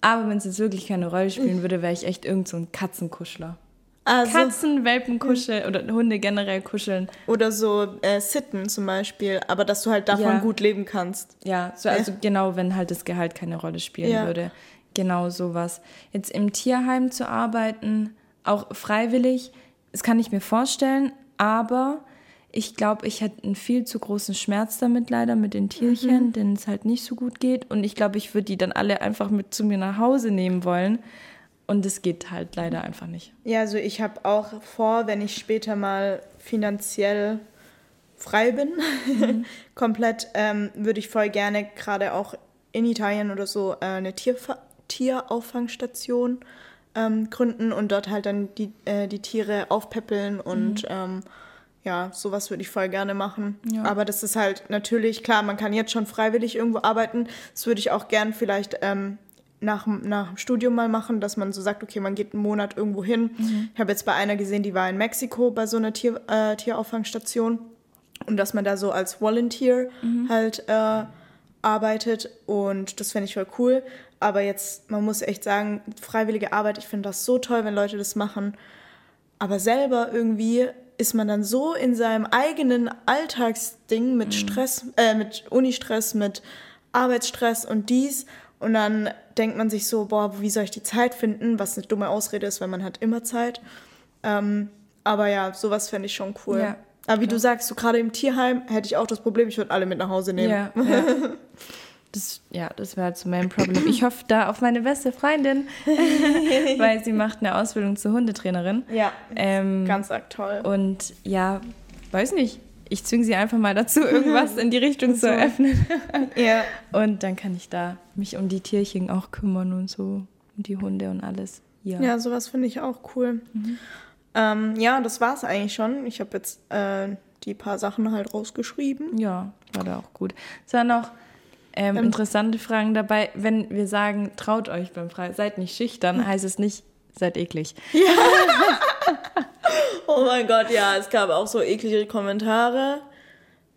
Aber wenn es jetzt wirklich keine Rolle spielen würde, wäre ich echt irgend so ein Katzenkuschler. Also, Katzen, Welpen kuscheln oder Hunde generell kuscheln. oder so äh, Sitten zum Beispiel, aber dass du halt davon Ja. gut leben kannst. Ja, so, also genau, wenn halt das Gehalt keine Rolle spielen Ja. würde. Genau sowas. Jetzt im Tierheim zu arbeiten, auch freiwillig, das kann ich mir vorstellen, aber Ich glaube, ich hätte einen viel zu großen Schmerz damit leider mit den Tierchen, Mhm. denen es halt nicht so gut geht. Und ich glaube, ich würde die dann alle einfach mit zu mir nach Hause nehmen wollen. Und es geht halt leider einfach nicht. Ja, also ich habe auch vor, wenn ich später mal finanziell frei bin, komplett, ähm, würde ich voll gerne gerade auch in Italien oder so äh, eine Tierfa Tierauffangstation ähm, gründen und dort halt dann die, äh, die Tiere aufpäppeln und ähm, ja, sowas würde ich voll gerne machen. Ja. Aber das ist halt natürlich, klar, man kann jetzt schon freiwillig irgendwo arbeiten. Das würde ich auch gern vielleicht ähm, nach, dem- nach dem Studium mal machen, dass man so sagt, okay, man geht einen Monat irgendwo hin. Ich habe jetzt bei einer gesehen, die war in Mexiko bei so einer Tier, äh, Tierauffangstation. Und dass man da so als Volunteer halt äh, arbeitet. Und das fände ich voll cool. Aber jetzt, man muss echt sagen, freiwillige Arbeit, ich finde das so toll, wenn Leute das machen. Aber selber irgendwie ist man dann so in seinem eigenen Alltagsding mit Stress, äh, mit Unistress, mit Arbeitsstress und dies. Und dann denkt man sich so, boah, wie soll ich die Zeit finden? Was eine dumme Ausrede ist, weil man hat immer Zeit. Ähm, aber ja, sowas fände ich schon cool. Ja, aber wie du sagst, so gerade im Tierheim hätte ich auch das Problem, ich würde alle mit nach Hause nehmen. Ja, ja. Das, ja, das wäre halt so mein Problem. Ich hoffe da auf meine beste Freundin, weil sie macht eine Ausbildung zur Hundetrainerin. Ja, Ähm, ganz arg toll. Und ja, weiß nicht. Ich zwinge sie einfach mal dazu, irgendwas in die Richtung zu eröffnen. Ja. Und dann kann ich da mich um die Tierchen auch kümmern und so. Um die Hunde und alles. Ja. Ja, sowas finde ich auch cool. Ähm, ja, das war's eigentlich schon. Ich habe jetzt äh, die paar Sachen halt rausgeschrieben. Ja, war da auch gut. Es waren noch ähm, interessante Fragen dabei. Wenn wir sagen, traut euch beim Frei, seid nicht schüchtern, heißt es nicht, seid eklig. Oh mein Gott, ja, es gab auch so eklige Kommentare.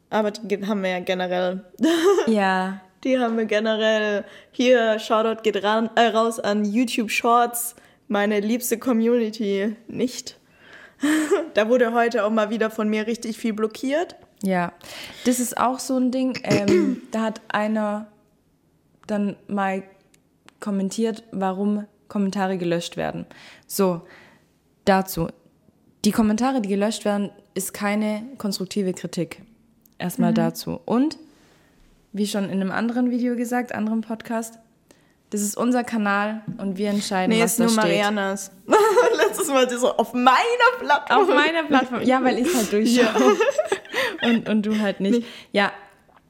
Aber die haben wir ja generell. Ja, Die haben wir generell. Hier, Shoutout geht ran, äh, raus an YouTube Shorts, meine liebste Community. Nicht. da wurde heute auch mal wieder von mir richtig viel blockiert. Ja, das ist auch so ein Ding. Ähm, da hat einer dann mal kommentiert, warum Kommentare gelöscht werden. So, dazu. Die Kommentare, die gelöscht werden, ist keine konstruktive Kritik. Erstmal dazu. Und, wie schon in einem anderen Video gesagt, anderen Podcast, das ist unser Kanal und wir entscheiden, Nee, was ist da nur steht. Marianas. Letztes Mal so auf meiner Plattform. Auf meiner Plattform. Ja, weil ich halt durchschaue. Und, und du halt nicht. Ja,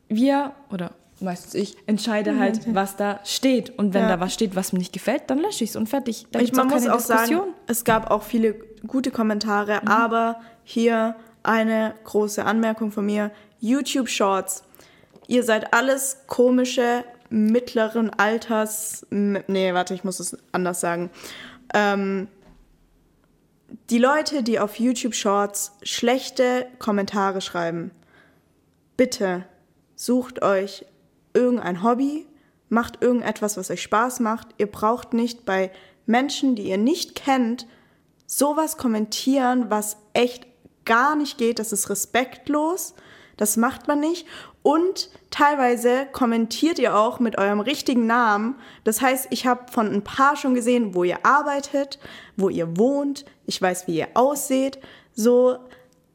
wir, oder meistens ich, entscheide halt, was da steht. Und wenn Ja. da was steht, was mir nicht gefällt, dann lösche ich es und fertig. Da Ich, man auch muss auch sagen, Diskussion. es gab auch viele gute Kommentare, aber hier eine große Anmerkung von mir. YouTube Shorts. Ihr seid alles komische, mittleren Alters. Nee, warte, ich muss es anders sagen. Ähm, die Leute, die auf YouTube Shorts schlechte Kommentare schreiben, bitte sucht euch irgendein Hobby, macht irgendetwas, was euch Spaß macht. Ihr braucht nicht bei Menschen, die ihr nicht kennt, sowas kommentieren, was echt gar nicht geht. Das ist respektlos. Das macht man nicht. Und teilweise kommentiert ihr auch mit eurem richtigen Namen. Das heißt, ich habe von ein paar schon gesehen, wo ihr arbeitet, wo ihr wohnt. Ich weiß, wie ihr ausseht. So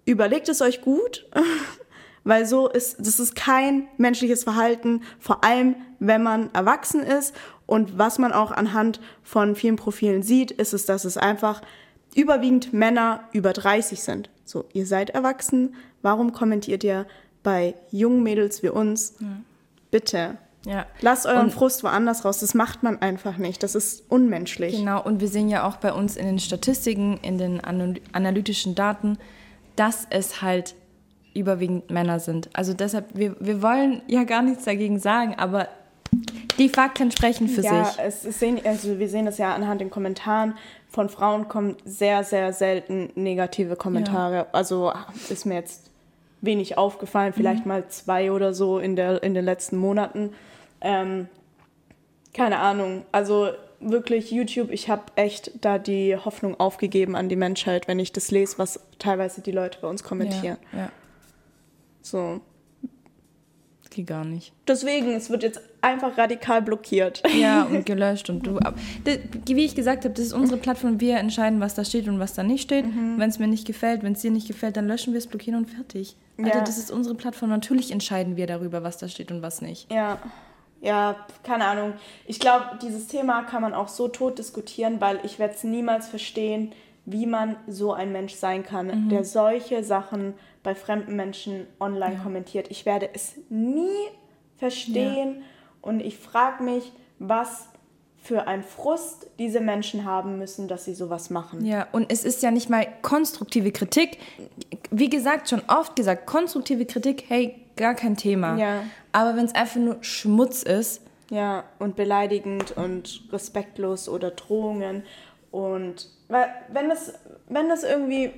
überlegt es euch gut. Weil so ist, das ist kein menschliches Verhalten, vor allem wenn man erwachsen ist. Und was man auch anhand von vielen Profilen sieht, ist es, dass es einfach überwiegend Männer über 30 sind. So, ihr seid erwachsen, warum kommentiert ihr bei jungen Mädels wie uns? Bitte, Ja. lasst euren Und- Frust woanders raus. Das macht man einfach nicht. Das ist unmenschlich. Genau, und wir sehen ja auch bei uns in den Statistiken, in den anal- analytischen Daten, dass es halt überwiegend Männer sind. Also deshalb, wir, wir wollen ja gar nichts dagegen sagen, aber die Fakten sprechen für ja, sich. Es sehen, also wir sehen das ja anhand den Kommentaren. Von Frauen kommen sehr, sehr selten negative Kommentare. Also ist mir jetzt wenig aufgefallen, vielleicht mal zwei oder so in, der, in den letzten Monaten. Ähm, keine Ahnung. Also wirklich YouTube, ich habe echt da die Hoffnung aufgegeben an die Menschheit, wenn ich das lese, was teilweise die Leute bei uns kommentieren. Ja, ja. So. Geht gar nicht. Deswegen, es wird jetzt einfach radikal blockiert. Ja, und gelöscht und du. Wie ich gesagt habe, das ist unsere Plattform. Wir entscheiden, was da steht und was da nicht steht. Mhm. Wenn es mir nicht gefällt, wenn es dir nicht gefällt, dann löschen wir es, blockieren und fertig. Alter, Ja. das ist unsere Plattform. Natürlich entscheiden wir darüber, was da steht und was nicht. Ja, ja, keine Ahnung. Ich glaube, dieses Thema kann man auch so tot diskutieren, weil ich werde es niemals verstehen, wie man so ein Mensch sein kann, der solche Sachen bei fremden Menschen online kommentiert. Ich werde es nie verstehen und ich frage mich, was für ein Frust diese Menschen haben müssen, dass sie sowas machen. Ja, und es ist ja nicht mal konstruktive Kritik. Wie gesagt, schon oft gesagt, konstruktive Kritik, hey, gar kein Thema. Ja. Aber wenn es einfach nur Schmutz ist, Ja, und beleidigend und respektlos oder Drohungen. Und wenn das, wenn das irgendwie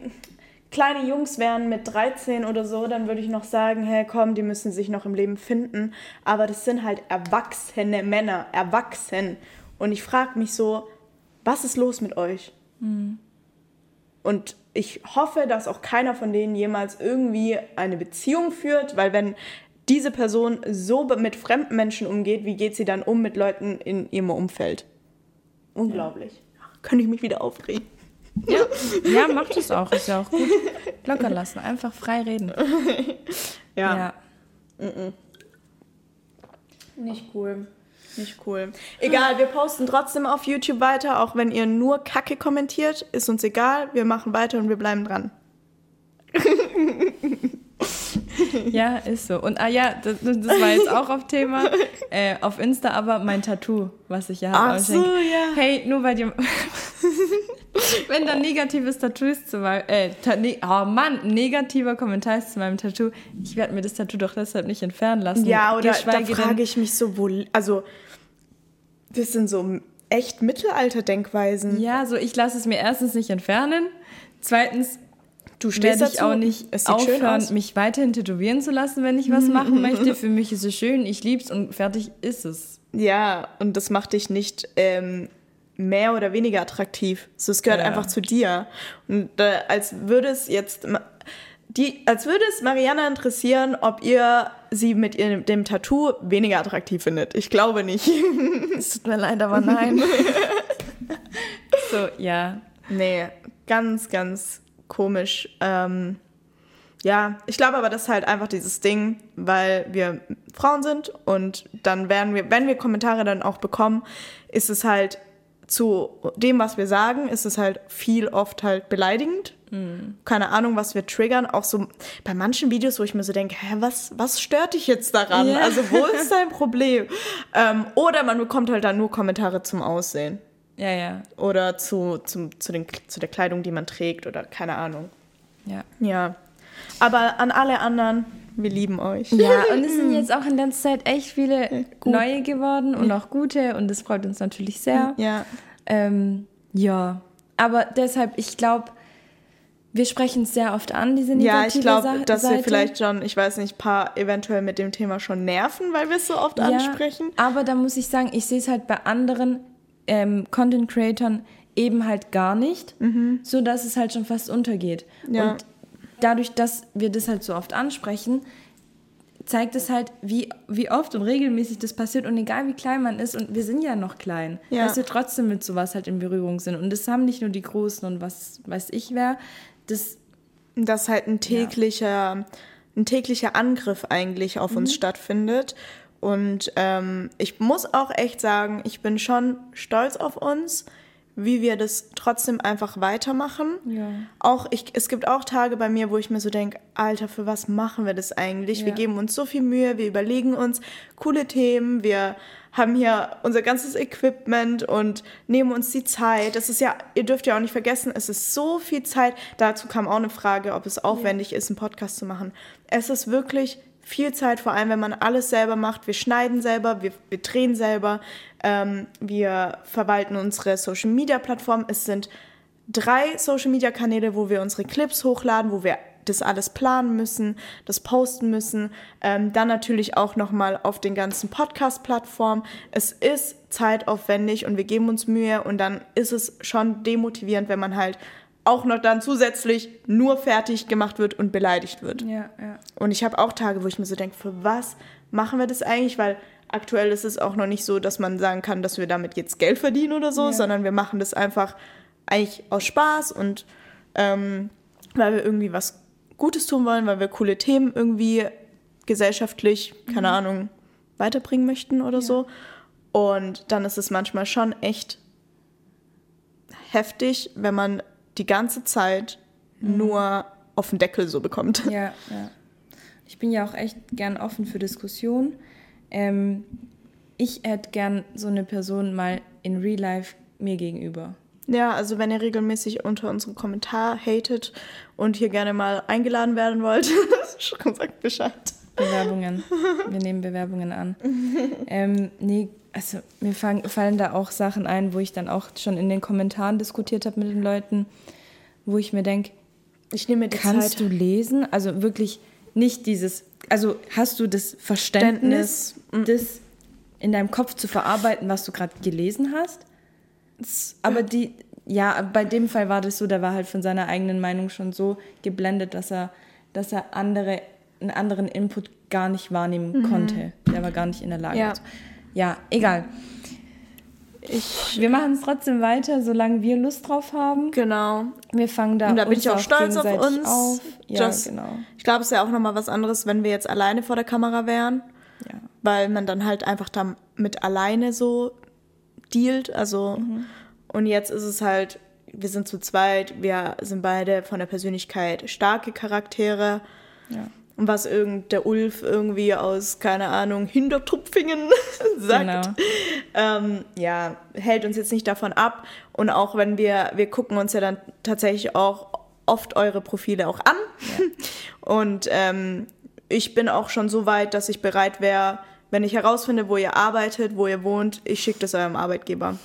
kleine Jungs wären mit 13 oder so, dann würde ich noch sagen, hey komm, die müssen sich noch im Leben finden. Aber das sind halt erwachsene Männer, erwachsen. Und ich frage mich so, was ist los mit euch? Und ich hoffe, dass auch keiner von denen jemals irgendwie eine Beziehung führt, weil wenn diese Person so mit fremden Menschen umgeht, wie geht sie dann um mit Leuten in ihrem Umfeld? Unglaublich. Könnte ich mich wieder aufregen. Ja, ja, macht es auch. Ist ja auch gut. Locker lassen, einfach frei reden. Ja, Ja. nicht cool. Nicht cool. Egal, wir posten trotzdem auf YouTube weiter, auch wenn ihr nur Kacke kommentiert, ist uns egal. Wir machen weiter und wir bleiben dran. Ja, ist so. Und ah ja, das, das war jetzt auch auf Thema. Äh, auf Insta aber mein Tattoo, was ich ja habe. Ach so, denk, ja. Hey, nur weil dir. Wenn da negatives Tattoo ist zu meinem. Äh, ne oh Mann, negativer Kommentar ist zu meinem Tattoo. Ich werde mir das Tattoo doch deshalb nicht entfernen lassen. Ja, oder da frage ich mich so, wo. Also, das sind so echt Mittelalter-Denkweisen. Ja, so ich lasse es mir erstens nicht entfernen. Zweitens Du werde stehst ich dazu. auch nicht aufhören, mich weiterhin tätowieren zu lassen, wenn ich was machen möchte. Für mich ist es schön, ich lieb's und fertig ist es. Ja, und das macht dich nicht ähm, mehr oder weniger attraktiv. So, es gehört Ja. einfach zu dir. Und äh, als würde es jetzt die, als würde es Mariana interessieren, ob ihr sie mit ihrem, dem Tattoo weniger attraktiv findet. Ich glaube nicht. Es tut mir leid, aber nein. so, ja. nee, ganz, ganz komisch. Ähm, ja, ich glaube aber, das ist halt einfach dieses Ding, weil wir Frauen sind und dann werden wir, wenn wir Kommentare dann auch bekommen, ist es halt zu dem, was wir sagen, ist es halt viel oft halt beleidigend. Keine Ahnung, was wir triggern. Auch so bei manchen Videos, wo ich mir so denke, hä, was, was stört dich jetzt daran? Ja. Also wo ist dein Problem? ähm, oder man bekommt halt dann nur Kommentare zum Aussehen Ja, ja, oder zu, zum, zu, den, zu der Kleidung, die man trägt oder keine Ahnung. ja. Ja. Aber an alle anderen, wir lieben euch. Ja, und es sind jetzt auch in letzter Zeit echt viele Gut. neue geworden und auch gute und das freut uns natürlich sehr. Ja. Ähm, ja, aber deshalb, ich glaube, wir sprechen es sehr oft an, diese negative Ja, ich glaube, dass wir vielleicht schon, ich weiß nicht, ein paar eventuell mit dem Thema schon nerven, weil wir es so oft ansprechen. Aber da muss ich sagen, ich sehe es halt bei anderen ähm, Content Creatern eben halt gar nicht, so dass es halt schon fast untergeht. Mhm. Ja. Und dadurch, dass wir das halt so oft ansprechen, zeigt es halt, wie, wie oft und regelmäßig das passiert und egal wie klein man ist und wir sind ja noch klein, Ja. dass wir trotzdem mit sowas halt in Berührung sind und das haben nicht nur die Großen und was weiß ich wer, das dass halt ein täglicher, ein täglicher Angriff eigentlich auf Mhm. uns stattfindet. Und ähm, ich muss auch echt sagen, ich bin schon stolz auf uns, wie wir das trotzdem einfach weitermachen. Ja. Auch ich, es gibt auch Tage bei mir, wo ich mir so denke, Alter, für was machen wir das eigentlich? Wir Ja. geben uns so viel Mühe, wir überlegen uns coole Themen, wir haben hier unser ganzes Equipment und nehmen uns die Zeit. Das ist ja, ihr dürft ja auch nicht vergessen, es ist so viel Zeit. Dazu kam auch eine Frage, ob es aufwendig ist, einen Podcast zu machen. Es ist wirklich viel Zeit, vor allem wenn man alles selber macht. Wir schneiden selber, wir, wir drehen selber, ähm, wir verwalten unsere Social-Media-Plattform. Es sind drei Social-Media-Kanäle, wo wir unsere Clips hochladen, wo wir das alles planen müssen, das posten müssen. Ähm, dann natürlich auch nochmal auf den ganzen Podcast-Plattformen. Es ist zeitaufwendig und wir geben uns Mühe und dann ist es schon demotivierend, wenn man halt auch noch dann zusätzlich nur fertig gemacht wird und beleidigt wird. Ja, ja. Und ich habe auch Tage, wo ich mir so denke, für was machen wir das eigentlich? Weil aktuell ist es auch noch nicht so, dass man sagen kann, dass wir damit jetzt Geld verdienen oder so, Ja. sondern wir machen das einfach eigentlich aus Spaß und ähm, weil wir irgendwie was Gutes tun wollen, weil wir coole Themen irgendwie gesellschaftlich, keine Ahnung, weiterbringen möchten oder so. Und dann ist es manchmal schon echt heftig, wenn man die ganze Zeit nur auf den Deckel so bekommt. Ja, ja. Ich bin ja auch echt gern offen für Diskussionen. Ähm, ich hätte gern so eine Person mal in Real Life mir gegenüber. Ja, also wenn ihr regelmäßig unter unserem Kommentar hatet und hier gerne mal eingeladen werden wollt, schon sagt Bescheid. Bewerbungen. Wir nehmen Bewerbungen an. Ähm, nee, also mir fang, fallen da auch Sachen ein, wo ich dann auch schon in den Kommentaren diskutiert habe mit den Leuten, wo ich mir denke, Ich nehme die kannst Zeit. du lesen? Also wirklich nicht dieses, also hast du das Verständnis, das in deinem Kopf zu verarbeiten, was du gerade gelesen hast? Aber die, ja, bei dem Fall war das so, der war halt von seiner eigenen Meinung schon so geblendet, dass er, dass er andere, einen anderen Input gar nicht wahrnehmen konnte. Der war gar nicht in der Lage. Mhm. Ja. dazu. Ja egal. Ich, Wir machen es trotzdem weiter, solange wir Lust drauf haben. genau. Wir fangen da Und da bin ich auch stolz auf uns. Auf. Ja, Just- genau. Ich glaube, es wäre auch nochmal was anderes, wenn wir jetzt alleine vor der Kamera wären, Ja. weil man dann halt einfach damit alleine so dealt. Also, und jetzt ist es halt, wir sind zu zweit, wir sind beide von der Persönlichkeit starke Charaktere. Ja. Was irgend der Ulf irgendwie aus, keine Ahnung, Hintertupfingen sagt, Genau. ähm, ja, hält uns jetzt nicht davon ab. Und auch wenn wir, wir gucken uns ja dann tatsächlich auch oft eure Profile auch an. Und ähm, ich bin auch schon so weit, dass ich bereit wäre, wenn ich herausfinde, wo ihr arbeitet, wo ihr wohnt, ich schicke das eurem Arbeitgeber.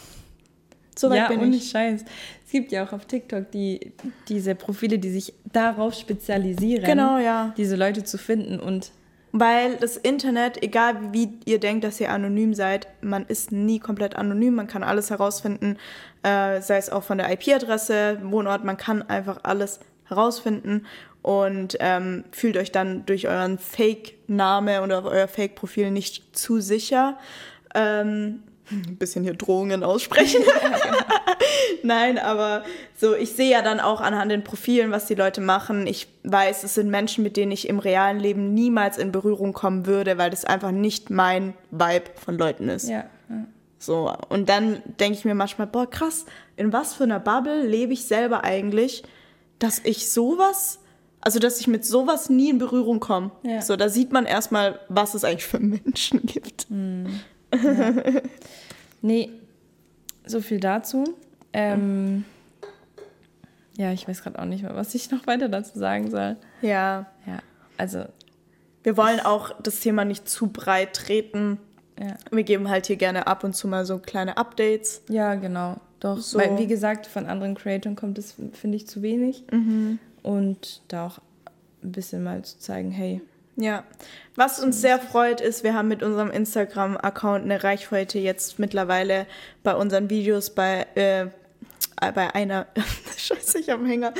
So weit ja, bin ohne ich. Scheiß. Es gibt ja auch auf TikTok die, diese Profile, die sich darauf spezialisieren, Genau, ja. diese Leute zu finden und Weil das Internet, egal wie ihr denkt, dass ihr anonym seid, man ist nie komplett anonym. Man kann alles herausfinden, äh, sei es auch von der IP-Adresse, Wohnort, man kann einfach alles herausfinden und ähm, fühlt euch dann durch euren Fake-Name oder euer Fake-Profil nicht zu sicher. Ähm, ein bisschen hier Drohungen aussprechen. Nein, aber so, ich sehe ja dann auch anhand den Profilen, was die Leute machen. Ich weiß, es sind Menschen, mit denen ich im realen Leben niemals in Berührung kommen würde, weil das einfach nicht mein Vibe von Leuten ist. ja. ja. So, und dann denke ich mir manchmal, boah, krass, in was für einer Bubble lebe ich selber eigentlich, dass ich sowas, also dass ich mit sowas nie in Berührung komme. Ja. So, da sieht man erstmal, was es eigentlich für Menschen gibt. Nee, so viel dazu. Ähm, ja, ich weiß gerade auch nicht mehr, was ich noch weiter dazu sagen soll. Ja. Ja, also, Wir wollen auch das Thema nicht zu breit treten. ja. Wir geben halt hier gerne ab und zu mal so kleine Updates. Ja, genau. Doch, So. weil, wie gesagt, von anderen Creatoren kommt es, finde ich, zu wenig. Mhm. Und da auch ein bisschen mal zu zeigen, hey, Ja. Was uns sehr freut, ist, wir haben mit unserem Instagram-Account eine Reichweite jetzt mittlerweile bei unseren Videos bei, äh, bei einer. Scheiße, ich einen Hänger.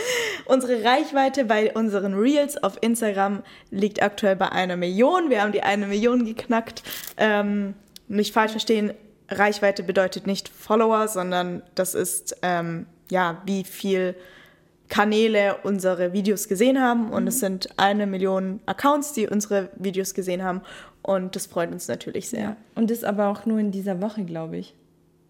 Unsere Reichweite bei unseren Reels auf Instagram liegt aktuell bei einer Million. Wir haben die eine Million geknackt. Ähm, nicht falsch verstehen, Reichweite bedeutet nicht Follower, sondern das ist ähm, ja, wie viel Kanäle unsere Videos gesehen haben und es sind eine Million Accounts, die unsere Videos gesehen haben und das freut uns natürlich sehr. ja. Und das aber auch nur in dieser Woche, glaube ich.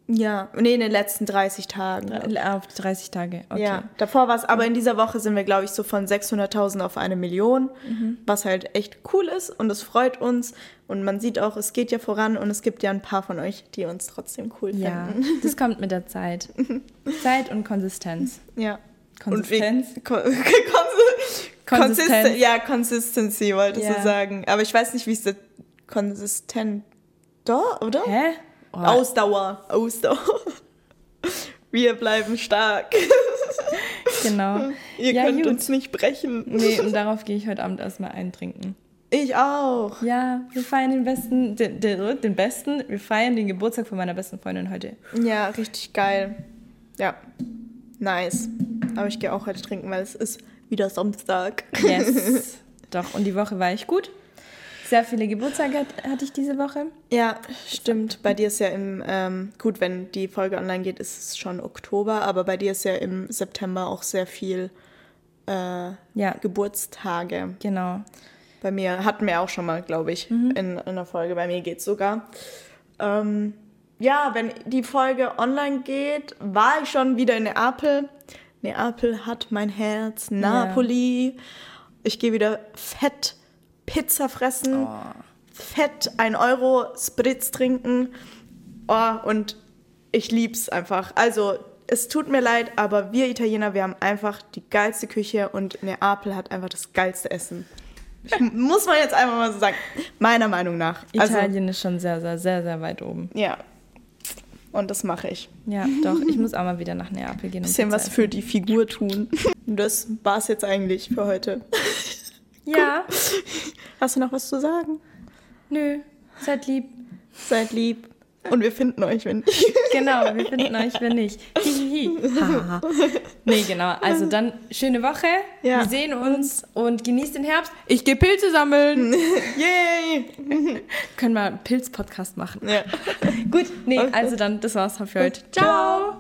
Ja, nee, in den letzten 30 Tagen. Äh, Auf 30 Tage, okay. Ja, davor war es, aber in dieser Woche sind wir, glaube ich, so von 600.000 auf eine Million, was halt echt cool ist und es freut uns und man sieht auch, es geht ja voran und es gibt ja ein paar von euch, die uns trotzdem cool Ja, finden. das kommt mit der Zeit. Zeit und Konsistenz. Ja. Konsistenz? Und wie, Ko Konsistenz. Konsistenz. Ja, Consistency wolltest Ja. du sagen. Aber ich weiß nicht, wie es da konsistent da, oder? Hä? Oh, Ausdauer. Ausdauer. Wir bleiben stark. genau. Ihr ja, könnt gut. uns nicht brechen. Nee, und darauf gehe ich heute Abend erstmal eintrinken. Ich auch. Ja, wir feiern den besten, den, den, den besten, wir feiern den Geburtstag von meiner besten Freundin heute. Ja, richtig geil. Ja. Nice. Aber ich gehe auch heute trinken, weil es ist wieder Samstag. Yes. Doch, und die Woche war ich gut. Sehr viele Geburtstage hat- hatte ich diese Woche. Ja, stimmt. Bei dir ist ja im, ähm, gut, wenn die Folge online geht, ist es schon Oktober, aber bei dir ist ja im September auch sehr viel äh, Ja, Geburtstage. genau. Bei mir hatten wir auch schon mal, glaube ich, in, in einer Folge. Bei mir geht's sogar. Ähm, ja, wenn die Folge online geht, war ich schon wieder in Neapel. Neapel hat mein Herz. Napoli. Ich gehe wieder fett Pizza fressen. Fett 1 Euro Spritz trinken. Oh, und ich lieb's einfach. Also, es tut mir leid, aber wir Italiener, wir haben einfach die geilste Küche und Neapel hat einfach das geilste Essen. Ich, muss man jetzt einfach mal so sagen. Meiner Meinung nach. Also, Italien ist schon sehr, sehr, sehr, sehr weit oben. ja. Und das mache ich. Ja, doch. Ich muss auch mal wieder nach Neapel gehen. um Bisschen was für die Figur tun. Und das war's jetzt eigentlich für heute. Ja, Hast du noch was zu sagen? nö. Seid lieb. Seid lieb. Und wir finden euch, wenn. Genau, wir finden euch, wenn nicht. Hihihi. Hahaha. nee, genau. Also dann schöne Woche. Ja. Wir sehen uns und genießt den Herbst. Ich gehe Pilze sammeln. Yay! Können wir einen Pilz-Podcast machen. Ja. Gut, nee, also dann, das war's für heute. Ciao.